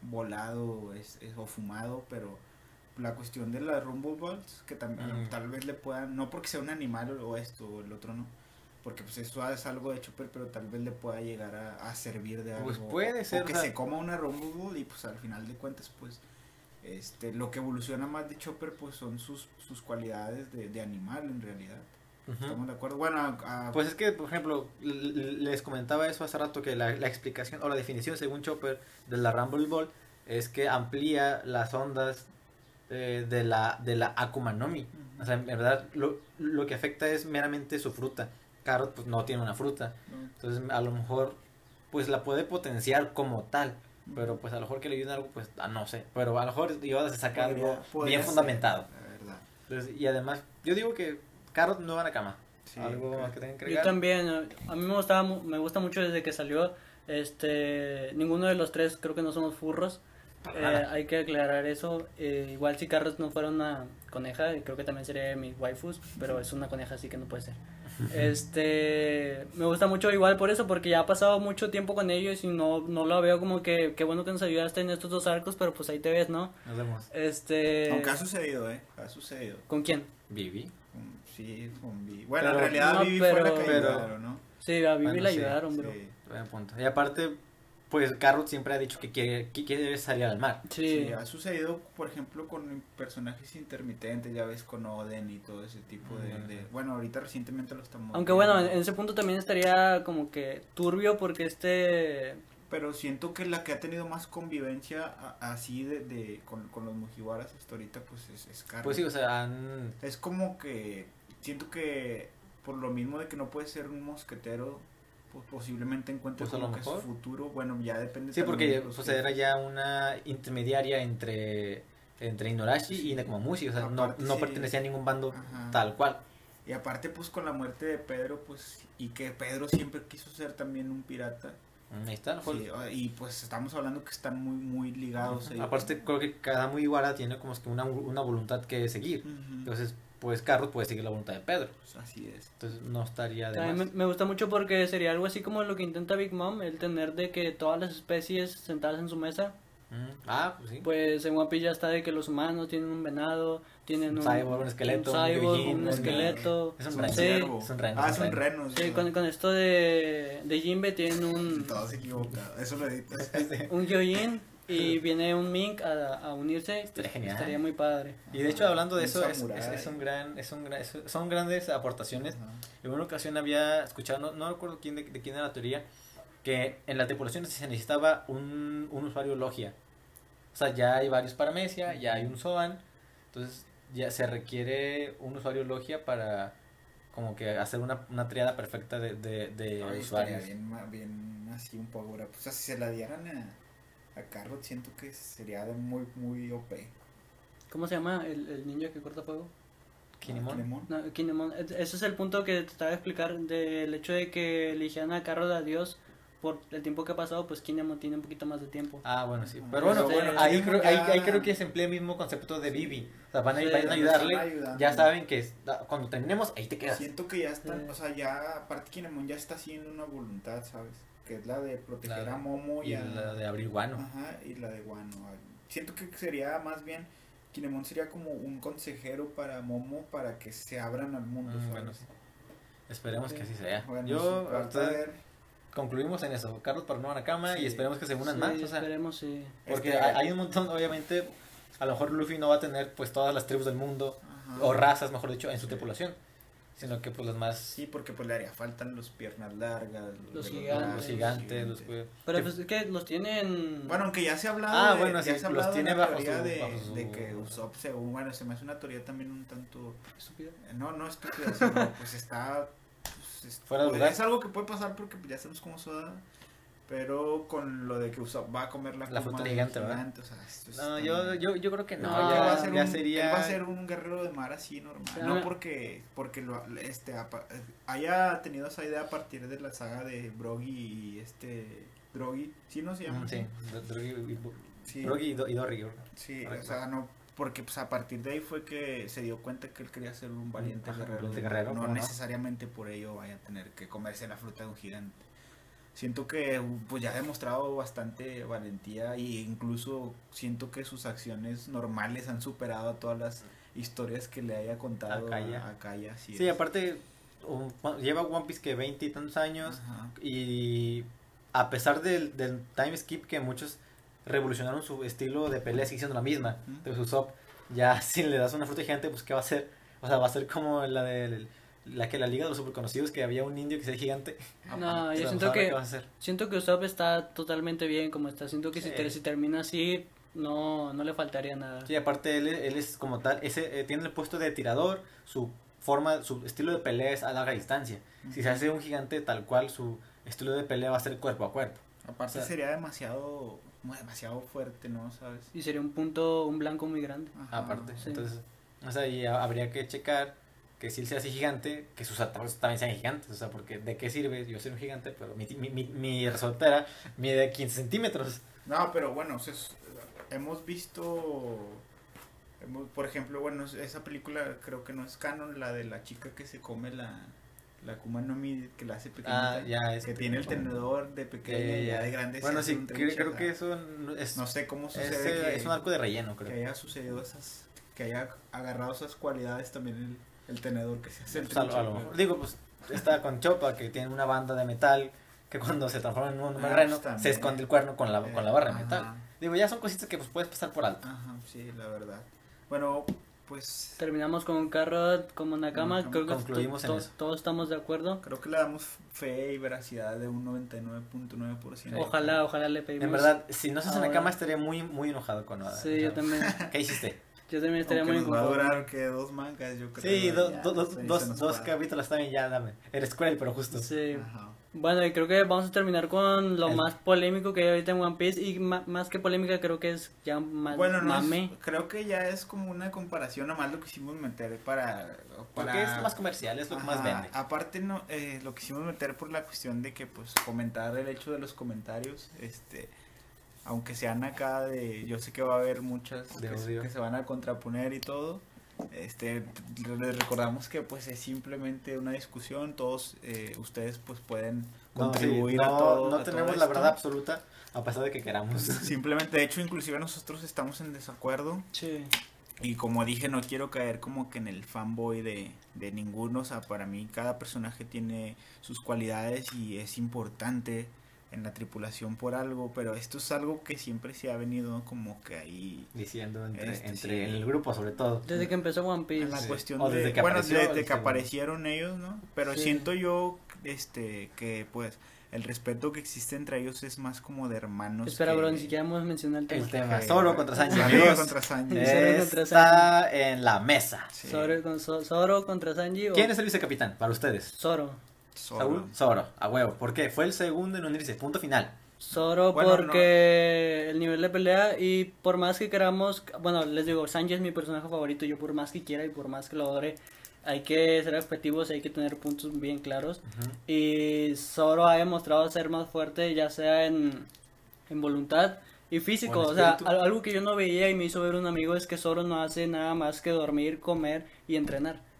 volado es, es- o fumado, pero la cuestión de las Rumble Balls, que también Mm. tal vez le puedan, no porque sea un animal o esto o el otro no, porque pues eso es algo de Chopper, pero tal vez le pueda llegar a, a servir de algo. Pues puede o- ser, O que se coma una Rumble Ball y pues al final de cuentas pues este lo que evoluciona más de Chopper pues son sus, sus cualidades de, de animal en realidad. ¿Estamos de acuerdo? Bueno, a- Pues es que, por ejemplo, les comentaba eso hace rato, que la, la explicación o la definición según Chopper de la Rumble Ball es que amplía las ondas eh, de la de la Akuma no Mi. O sea, en verdad, lo, lo que afecta es meramente su fruta. Carrot pues no tiene una fruta. Entonces, a lo mejor, pues la puede potenciar como tal. Pero pues a lo mejor que le ayude algo, pues ah, no sé. Pero a lo mejor Yoda se saca Podría- algo podría bien ser, fundamentado. la verdad. Entonces, y además, yo digo que Carrot no va a la cama. Sí, algo ok. más que tengan que Yo agregar. también, eh, a mí me gustaba, me gusta mucho desde que salió, este, ninguno de los tres creo que no somos furros, Eh, hay que aclarar eso, eh, igual si Carlos no fuera una coneja, creo que también sería mi waifus, pero es una coneja así que no puede ser. Este, me gusta mucho igual por eso, porque ya ha pasado mucho tiempo con ellos y no, no lo veo como que, qué bueno que nos ayudaste en estos dos arcos, pero pues ahí te ves, ¿no? Nos vemos. Este, Aunque ha sucedido, ¿eh? Ha sucedido. ¿con quién? Vivi. Sí, con Vivi. Bueno, Pero- en realidad no, Vivi fue la que pero- ayudaron, ¿no? Sí, a Vivi Bueno, le sí, ayudaron, bro. Sí. Buen punto. Y aparte, pues Carrot siempre ha dicho que quiere, que quiere salir al mar. Sí. Sí, ha sucedido, por ejemplo, con personajes intermitentes, ya ves, con Oden y todo ese tipo de... Mm. de- bueno, ahorita recientemente lo estamos... Aunque bueno, en ese punto también estaría como que turbio porque este... Pero siento que la que ha tenido más convivencia así de, de- con, con los Mugiwaras hasta ahorita, pues es, es Carrot. Pues sí, o sea, han... Es como que siento que por lo mismo de que no puede ser un mosquetero, pues posiblemente encuentre Pues como que su futuro, bueno, ya depende Sí, porque pues, que- era ya una intermediaria entre, entre Inuarashi Sí. y Nekomamushi. O sea, no, Aparte, no sí. pertenecía a ningún bando Ajá. tal cual. Y aparte pues con la muerte de Pedro, pues y que Pedro siempre quiso ser también un pirata. Mm, Ahí está. Sí, y pues estamos hablando que están muy muy ligados ellos. Aparte, creo que cada Mugiwara tiene como que una, una voluntad que seguir. Entonces, pues Carrot puede seguir la voluntad de Pedro. Así es. Entonces, no estaría de También me, más. me gusta mucho porque sería algo así como lo que intenta Big Mom, el tener de que todas las especies sentadas en su mesa. Mm, Ah, pues sí. Pues en One Piece ya está de que los humanos tienen un venado, tienen Un un, cyborg, un esqueleto, un, un cyborg, Gyojin, un un- esqueleto. Es un reno. Sí. ciervo. Es un reno, Ah, es un reno. Sí, con, con esto de, de Jinbe tienen un, Todos equivocados. Eso lo editas. un Gyojin y viene un Mink a, a unirse. Estaría genial. Estaría muy padre. Y de hecho, hablando de Un eso, es, samurái. es, es un gran, es un gran, es- son grandes aportaciones. Ajá. En una ocasión había escuchado, no, no recuerdo quién de, de quién era la teoría, que en la tripulación se necesitaba un, un usuario logia. O sea, ya hay varios paramecia, ya hay un Zoan, entonces ya se requiere un usuario logia para como que hacer una, una triada perfecta de, de, de Ay, usuarios. bien, así un poco. Pues o sea, si se la dieran a, a Carrot, siento que sería de muy, muy OP. ¿Cómo se llama el, el ninja que corta fuego? Kinemon. Kinemon. No, Kinemon. E- Ese es el punto que te estaba a explicar del hecho de que eligieran a Carro de Dios por el tiempo que ha pasado, pues Kinemon tiene un poquito más de tiempo. Ah, bueno, sí. Ah, Pero bueno, pero bueno, ahí, creo, ahí, ya- ahí creo que se emplea el mismo concepto de Vivi. O sea, van a, Sí, van a ayudarle. ayudando. Ya saben que está- cuando terminemos, ahí te quedas. Siento que ya están, Sí. o sea, ya aparte Kinemon ya está haciendo una voluntad, ¿sabes? Que es la de proteger La- a Momo y, Y a la de abrir guano. Ajá, y la de Wano. Siento que sería más bien Kinemon sería como un consejero para Momo para que se abran al mundo, Mm, bueno, sí. Esperemos que así sea. Bueno, Yo, concluimos en eso. Carlos para una cama y esperemos que se unan Sí, más. O sea, esperemos, sí. porque Este- hay, hay un montón, obviamente. A lo mejor Luffy no va a tener pues todas las tribus del mundo, Ajá. o razas, mejor dicho, en su Sí. tripulación. Sino que pues las más. Sí, porque pues le haría falta los piernas largas, Los de gigantes. los brazos, gigantes, los Pero pues es que los tienen... Bueno, aunque ya se ha hablado Ah, de, bueno, ya sí, se ha los hablado de tiene una bajo teoría su- de, bajo su- de que Usopp según, bueno, se me hace una teoría también un tanto, Estúpido. no, no estúpida, sino pues está, pues, es, Fuera de pues, lugar. es algo que puede pasar porque ya sabemos cómo Soda, pero con lo de que Usopp va a comer la, fruta del gigante, ¿verdad? o sea, esto No, yo, yo, yo creo que no. Ya, va a ser ya un, sería. él va a ser un guerrero de mar así normal. sea, no porque porque lo, este haya tenido esa idea a partir de la saga de Brogy y este Drogi, ¿sí no se llama? Mm? Sí, Drogi y, Sí. Drogi y Do- y Dorri. Sí, Correcto. o sea, no porque pues a partir de ahí fue que se dio cuenta que él quería ser un valiente Ajá, guerrero. valiente guerrero, no ¿cómo no? necesariamente por ello vaya a tener que comerse la fruta de un gigante. Siento que pues ya ha demostrado bastante valentía e incluso siento que sus acciones normales han superado a todas las historias que le haya contado A Kaya. a Kaya, así Sí, es. aparte, lleva One Piece que 20 y tantos años. Ajá. Y a pesar del, del time skip que muchos revolucionaron su estilo de pelea, sigue siendo la misma. Ujú. Entonces Usopp, ya si le das una fruta gigante, pues ¿qué va a hacer? O sea, va a ser como la de la que la liga de los superconocidos, que había un indio que sea gigante. No, yo siento que ¿Qué va a hacer? siento que Usopp está totalmente bien como está. Siento que si, si termina así, no, no le faltaría nada. Sí, aparte él, él es como tal, ese eh, tiene el puesto de tirador, su forma, su estilo de pelea es a larga distancia. Si se hace un gigante tal cual, su estilo de pelea va a ser cuerpo a cuerpo. Aparte O sea- sería demasiado muy- demasiado fuerte, ¿no? ¿Sabes? Y sería un punto, un blanco muy grande. Ajá. aparte. sí. Entonces, o sea, y ha- habría que checar que si él se hace gigante, que sus ataques también sean gigantes. O sea, porque ¿de qué sirve yo ser un gigante? Pero mi, mi, mi, mi resortera mide 15 centímetros. No, pero bueno, o sea, es- hemos visto, hemos- por ejemplo, bueno, esa película creo que no es canon, la de la chica que se come la, la Kuma no Mi, que la hace pequeñita, Ah, ya, es que tiene el tenedor de pequeña y ya de grande. Bueno, sí, creo que eso es, No sé cómo sucede que, es un arco de relleno, que creo. haya sucedido esas, que haya agarrado esas cualidades también el, el tenedor que se hace el Pues, a, lo- trinche, a lo ¿no? mejor. Digo, pues está con Chopa, que tiene una banda de metal que cuando se transforma en un Ah, marrano pues, se esconde el cuerno con la, con la barra de metal. Digo, ya son cositas que pues puedes pasar por alto. Ajá, sí, la verdad. Bueno, pues Terminamos con Carrot como Nakama. Nakama. Creo que Concluimos to- en eso. todos estamos de acuerdo. creo que le damos fe y veracidad de un 99.9%. Ojalá, ojalá le pedimos. En verdad, si no se hace en la Ahora- cama estaría muy, muy enojado con Oda. Sí, yo también. ¿Qué hiciste? Yo también estaría Aunque muy nos va a durar que dos mangas, yo creo. Sí, do- ya, do- dos, dos, capítulos también ya, dame. Eres cruel, pero justo. Sí. Ajá. Bueno, y creo que vamos a terminar con lo El- más polémico que hay ahorita en One Piece. Y más que polémica, creo que es ya más Bueno, no es- mame. creo que ya es como una comparación, nomás lo quisimos meter para... para Porque es más comercial, es lo que más vende. Aparte, no, eh, lo quisimos meter por la cuestión de que, pues, comentar el hecho de los comentarios, este, aunque sean acá de, yo sé que va a haber muchas De que, que se van a contraponer y todo, este, les recordamos que, pues, es simplemente una discusión, todos eh, ustedes, pues, pueden No, sí, contribuir a no, todo. no a todo tenemos la esto. verdad absoluta, a pesar de que queramos. Simplemente, de hecho, inclusive nosotros estamos en desacuerdo. Sí. Y como dije, no quiero caer como que en el fanboy de, de ninguno. O sea, para mí cada personaje tiene sus cualidades y es importante en la tripulación por algo. Pero esto es algo que siempre se ha venido como que ahí Diciendo entre, Este, entre sí. en el grupo, sobre todo. Desde que empezó One Piece. en la Sí. cuestión O de... desde que bueno, apareció desde que aparecieron ellos, ¿no? Pero Sí. siento yo este que pues el respeto que existe entre ellos es más como de hermanos. Espera, que- bro, ni siquiera hemos mencionado el tema. El tema. Zoro contra Sanji, Zoro amigos. contra Sanji. Eh, Está en la mesa. Sí. Zoro, con- Zoro contra Sanji o ¿Quién es el vicecapitán para ustedes? Zoro. Zoro. Saúl Zoro, a huevo. ¿Por qué? Fue el segundo en unirse. Punto final. Zoro Bueno, porque el nivel de pelea y por más que queramos, bueno, les digo, Sanji es mi personaje favorito, yo por más que quiera y por más que lo adore, hay que ser objetivos, hay que tener puntos bien claros. Y Zoro ha demostrado ser más fuerte, ya sea en, en voluntad y físico. O O sea, algo que yo no veía y me hizo ver un amigo es que Zoro no hace nada más que dormir, comer y entrenar.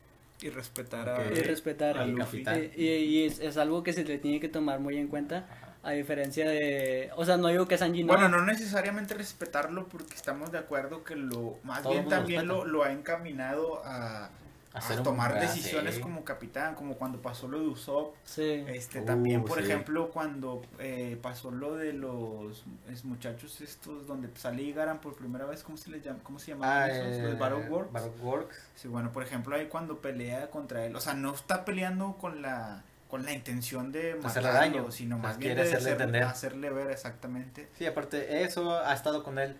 Y respetar a... Y respetar. a al capitán. Y, y- y es, es algo que se le tiene que tomar muy en cuenta. A diferencia de. O sea, no digo que Sanji no. Bueno, no necesariamente respetarlo porque estamos de acuerdo que lo más Todo bien también lo, lo ha encaminado a Hacer un- tomar ah, decisiones sí. como capitán, como cuando pasó lo de Usopp. Sí. Este, Uh, también, por sí. ejemplo, cuando eh, pasó lo de los es, muchachos estos donde salí y Garan por primera vez, ¿cómo se les llama? ¿Cómo se llamaban Ah, esos? eh, Los Battle Works. Battle Works. Sí, bueno, por ejemplo, ahí cuando pelea contra él, o sea, no está peleando con la con la intención de Hacerle matarlo, daño, sino más bien de hacerle hacerle ver exactamente. Sí, aparte, eso ha estado con él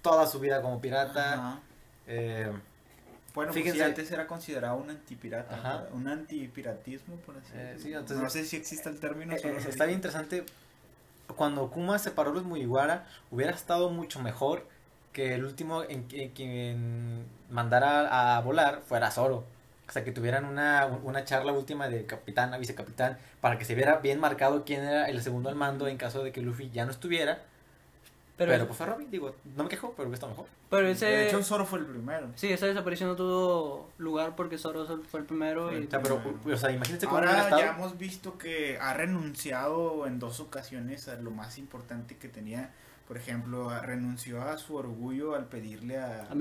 toda su vida como pirata. Ajá. Eh, Bueno, pues Fíjense- sí, antes era considerado un antipirata, Ajá. un antipiratismo, por así Eh, decirlo. sí, entonces- no sé si existe el término. Eh, eh, está bien interesante. Cuando Kuma separó los Mugiwara, hubiera estado mucho mejor que el último en que- quien mandara a volar fuera Zoro. O sea, que tuvieran una, una charla última de capitán a vicecapitán para que se viera bien marcado quién era el segundo al mando en caso de que Luffy ya no estuviera. Pero, Pero, pues fue Robin, digo, no me quejo, pero está mejor. pero De ese. hecho, Zoro fue el primero. Sí, esa desaparición no tuvo lugar porque Zoro fue el primero. Y, O sea, pero, o sea, imagínense cómo Ahora estado. ya hemos visto que ha renunciado en dos ocasiones a lo más importante que tenía. Por ejemplo, renunció a su orgullo al pedirle a, A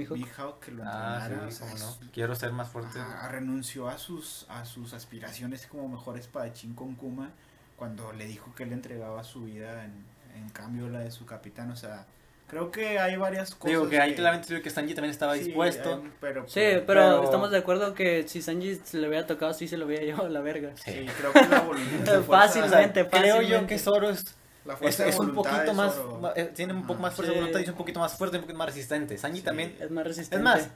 que lo Ah, entrenara. sí, o sea, cómo no. es- Quiero ser más fuerte. Ajá, renunció a sus a sus aspiraciones como mejor espadachín con Kuma cuando le dijo que él entregaba su vida en, en cambio la de su capitán o sea creo que hay varias cosas Digo que ahí claramente que Sanji también estaba sí, dispuesto. hay- pero, Sí, pero, Pero- estamos de acuerdo que si Sanji se le hubiera tocado, sí se lo hubiera llevado a la verga. sí, creo que la voluntad Fácilmente. O sea, creo yo que Zoro es la Es, de es un poquito de más, eh, tiene un poco Ajá. más fuerza de Sí. voluntad y es un poquito más fuerte, un poquito más resistente. Sanji Sí. también. Es más resistente. Es más,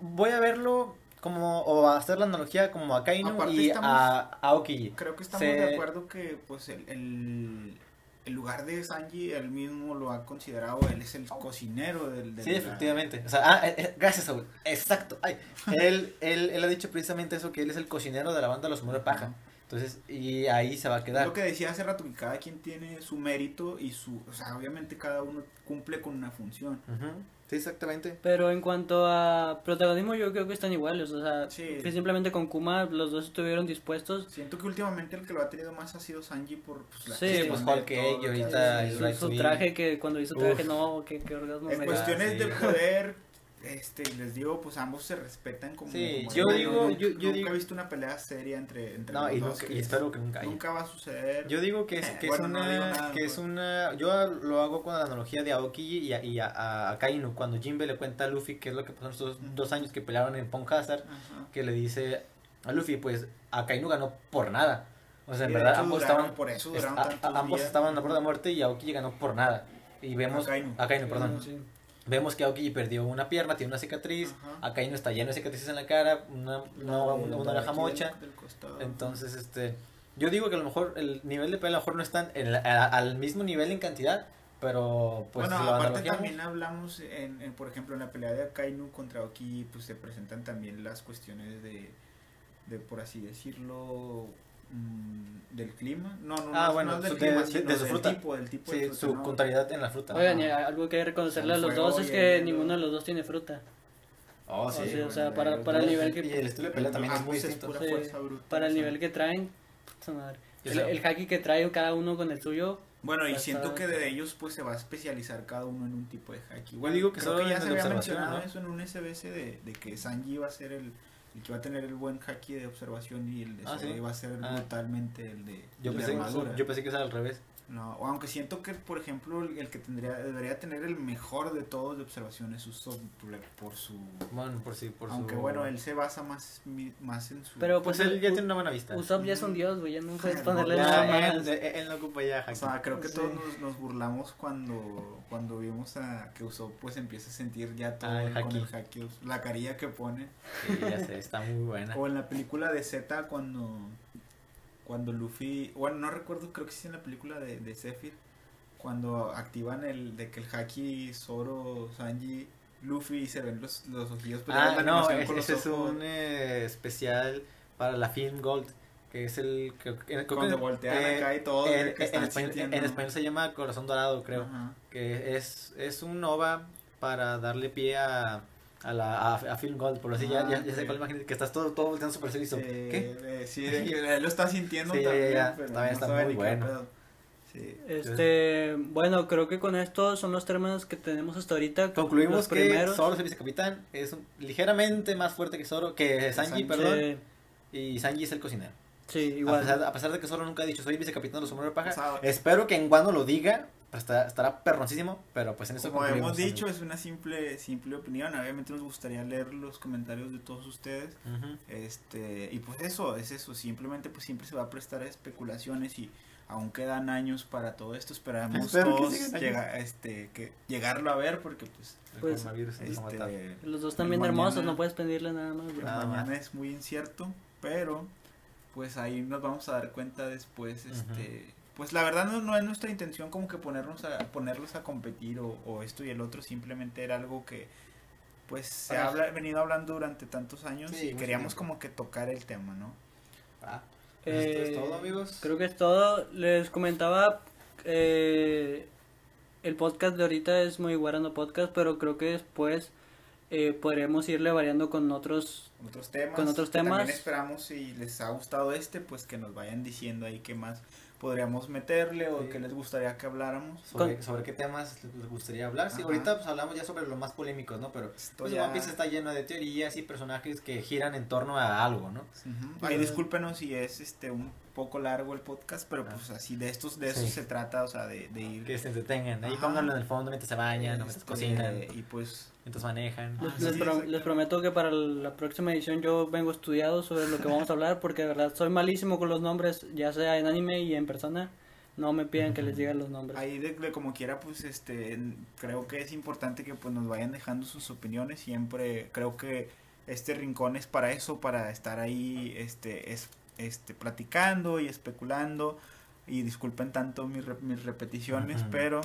voy a verlo como, o a hacer la analogía como a Kainu Aparte y estamos- a Aokiji. creo que estamos Se- de acuerdo que pues el, el, el lugar de Sanji él mismo lo ha considerado él es el cocinero del, del Sí, lugar. efectivamente. O sea, ah, eh, eh, gracias, Saúl. Exacto. Ay, él, él, él ha dicho precisamente eso, que él es el cocinero de la banda Los de Paja. Entonces, y ahí se va a quedar. lo que decía hace rato, que cada quien tiene su mérito y su, o sea, obviamente cada uno cumple con una función. Sí, exactamente. Pero en cuanto a protagonismo, yo creo que están iguales. O sea, Sí. que simplemente con Kuma los dos estuvieron dispuestos. Siento que últimamente el que lo ha tenido más ha sido Sanji por pues, la Sí, pues, que ahorita Su, traje, que cuando hizo traje, Uf. no, que, que orgasmo En me cuestiones sí. de poder, este, les digo, pues ambos se respetan como. Sí, como yo digo- Nunca- yo- yo nunca digo- he visto una pelea seria entre, entre No, los y, dos, nunca- que y espero que nunca haya. nunca va a suceder. Yo digo que es, que Bueno, es no una, digo nada, que es pues. una, yo lo hago con la analogía de Aoki y a, y a, a- Kainu, cuando Jinbe le cuenta a Luffy qué es lo que pasó en estos Ujú. dos años que pelearon en Pong Hazard, Ajá. que le dice a Luffy, pues a Kainu ganó por nada. O sea, en verdad ambos duraron- estaban, por eso a- ambos días. estaban a borde de muerte y Aoki ganó por nada. Y vemos A Kainu. a Kainu, perdón. Sí. Vemos que Aoki perdió una pierna, tiene una cicatriz, Ajá. a Kainu está lleno de cicatrices en la cara, una, una, una, oreja aquí mocha. del- del costado. Entonces, este, yo digo que a lo mejor el nivel de pelea a lo mejor no están en la- a- al mismo nivel en cantidad, pero pues bueno, aparte también hablamos, en, en, por ejemplo, en la pelea de Akainu contra Oki, pues se presentan también las cuestiones de, de por así decirlo, del clima. No, no, Ah, no, bueno, no del clima, de- de- sino de su del fruta. tipo, del tipo sí, de fruta, su ¿no? contrariedad en la fruta. Oigan, y algo que hay que reconocerle a los dos y es que ninguno de los dos tiene fruta. Oh, o sí. sea, o sea, bueno, para, el- para el nivel Y que el estilo de pelea también es muy Ambos es distinto. pura Sí, fuerza bruta, para el nivel que traen. puta madre. O El, el haki que trae cada uno con el suyo. Bueno, y siento que de ellos pues se va a especializar cada uno en un tipo de haki. Yo digo que creo que ya se había mencionado eso en un SBS de, de que Sanji va a ser el, el que va a tener el buen haki de observación y el de Ah, sí. va a ser Ah. brutalmente el de, yo, de pensé, yo pensé que era al revés. No, o aunque siento que, por ejemplo, el, el que tendría debería tener el mejor de todos de observación es Usopp por, su... Bueno, por si, por aunque su... bueno, él se basa más, mi- más en su... Pero Pues pues, él ya U- tiene una buena vista. Usopp ya es un dios, güey. Ya no puedes ponerle nada él, más. él- no ocupa ya O sea, creo que Sí. todos nos, nos burlamos cuando, cuando vimos a que Usopp pues empieza a sentir ya todo Ah, el con el haki, la carilla que pone. Sí, ya sé, está muy buena. O en la película de Z cuando cuando Luffy, bueno, no recuerdo, creo que sí en la película de, de Zephyr, cuando activan el de que el haki Zoro, Sanji, Luffy y se ven los, los ojillos pero Ah, no, es- ese es un eh, especial para la Film Gold, que es el... que- que- creo que- Cuando voltean eh, acá y todo, en, que español, sintiendo. en español se llama Corazón Dorado, creo. Que es, es un OVA para darle pie a, a, la, a, a Film Gold, por así ya, Ah, ya, ya sé ok. cuál imagen, que estás todo, todo volteando super serio Eh, ¿Qué? eh, sí, él lo está sintiendo Sí, ya, también, ya, pero también no está muy bueno. pedo. Sí. Este, bueno, creo que con esto son los términos que tenemos hasta ahorita. Concluimos los que primeros. Zoro es el vicecapitán, es un- ligeramente más fuerte que Zoro, que Sanji, Sanji. perdón, Sí, y Sanji es el cocinero. sí, A igual. pesar, a pesar de que Zoro nunca ha dicho soy vicecapitán de los sombreros de paja, O sea, espero que en Guano lo diga, estará, estará perroncísimo, pero pues en eso Como hemos dicho, es una simple, simple opinión. Obviamente nos gustaría leer los comentarios de todos ustedes. Este, y pues eso, es eso. Simplemente pues siempre se va a prestar a especulaciones y aún quedan años para todo esto. Esperamos Espero que todos sigan años. llega, este, que llegarlo a ver porque pues El Pues, este, Los dos también mañana- hermosos, no puedes pedirle nada más, bro. Nada mañana más. es muy incierto, pero pues ahí nos vamos a dar cuenta después, este, pues la verdad no, no es nuestra intención como que ponernos a ponerlos a competir o, o esto y el otro, simplemente era algo que pues se ha habla- venido hablando durante tantos años Sí, y queríamos como que tocar el tema, ¿no? Ah, pues esto es Eh, todo, amigos. Creo que es todo. Les comentaba, eh, el podcast de ahorita es muy guarano podcast, pero creo que después eh, podremos irle variando con otros. Otros temas. Con otros que También temas. esperamos si les ha gustado este, pues que nos vayan diciendo ahí qué más podríamos meterle o Sí. qué les gustaría que habláramos. sobre, sobre qué temas les gustaría hablar. Sí, Ajá. ahorita pues hablamos ya sobre lo más polémicos, ¿no? Pero pues, ya- One Piece está lleno de teorías y personajes que giran en torno a algo, ¿no? Ujú. Ahí discúlpenos si es este un poco largo el podcast, pero pues así de estos de eso Sí. se trata, o sea, de, de ir Que se entretengan. Ahí Ajá. pónganlo en el fondo mientras se bañan, mientras este, cocinan, y pues mientras manejan. Les, Ah, les sí, pro- exacto. les prometo que para la próxima edición yo vengo estudiado sobre lo que vamos a hablar, porque de verdad soy malísimo con los nombres, ya sea en anime y en persona. No me piden que les diga los nombres. ahí de, de como quiera pues este creo que es importante que pues nos vayan dejando sus opiniones, siempre creo que este rincón es para eso, para estar ahí este es este platicando y especulando y disculpen tanto mis, re- mis repeticiones, pero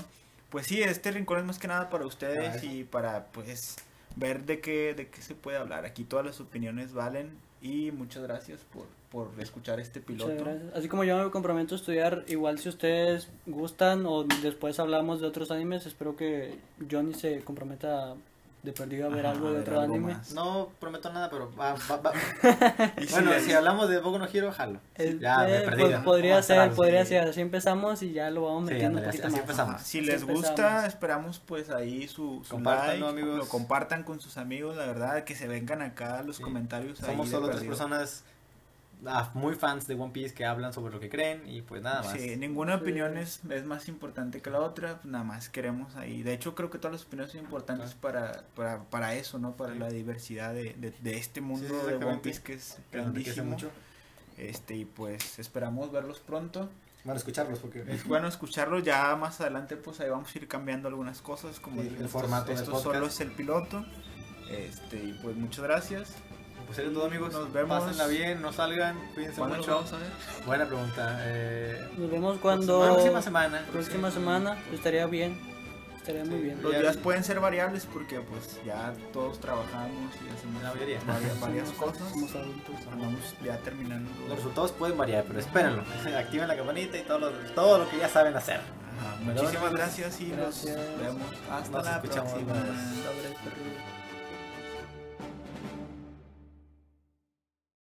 pues sí, este rincón es más que nada para ustedes y para pues ver de qué de qué se puede hablar. Aquí todas las opiniones valen y muchas gracias por por escuchar este piloto. Así como yo me comprometo a estudiar, igual si ustedes gustan o después hablamos de otros animes, espero que Johnny se comprometa a de perdido a ver Ajá, algo a de otro algo anime. más. No prometo nada, pero va, va, va. Si Bueno, si hablamos de Boku no Hero, jalo. Eh, ya, me eh, perdí. pues, ¿no? podría ser, podría sí. ser. Así empezamos y ya lo vamos Sí, metiendo ándale, un poquito así más. empezamos. Ajá, Si Así les empezamos. gusta, esperamos pues ahí su, su like, amigos. lo compartan con sus amigos, la verdad, que se vengan acá a los Sí. comentarios. Somos solo tres personas ah, muy fans de One Piece que hablan sobre lo que creen y pues nada más. Sí, ninguna Sí. opinión es, es más importante que la otra, nada más queremos ahí. De hecho, creo que todas las opiniones son importantes para, para, para eso, ¿no? Para Sí. la diversidad de, de, de este mundo Sí, de One. Piece que es Que nos enriquece grandísimo. mucho. Este, y pues esperamos verlos pronto. Bueno, escucharlos porque Es bueno escucharlos, ya más adelante pues ahí vamos a ir cambiando algunas cosas, como Sí, el estos- formato esto solo es el piloto. Este, y pues muchas gracias. Pues es todo amigos. Nos vemos. Pásenla bien, no salgan, cuídense ¿Cuándo mucho. vamos a ver? Buena pregunta. Eh, Nos vemos cuando. La próxima semana. próxima semana. Estaría bien. Estaría muy bien. Los Ya- días pueden ser variables porque pues ya todos trabajamos y hacemos La mayoría. varias, varias Somos- cosas. Somos adultos. Andamos ya terminando. Los resultados pueden variar, pero espérenlo. Activen la campanita y todo lo, todo lo que ya saben hacer. Ajá, Pero muchísimas bueno, gracias y gracias. nos vemos hasta Nos la escuchamos próxima. Sobre.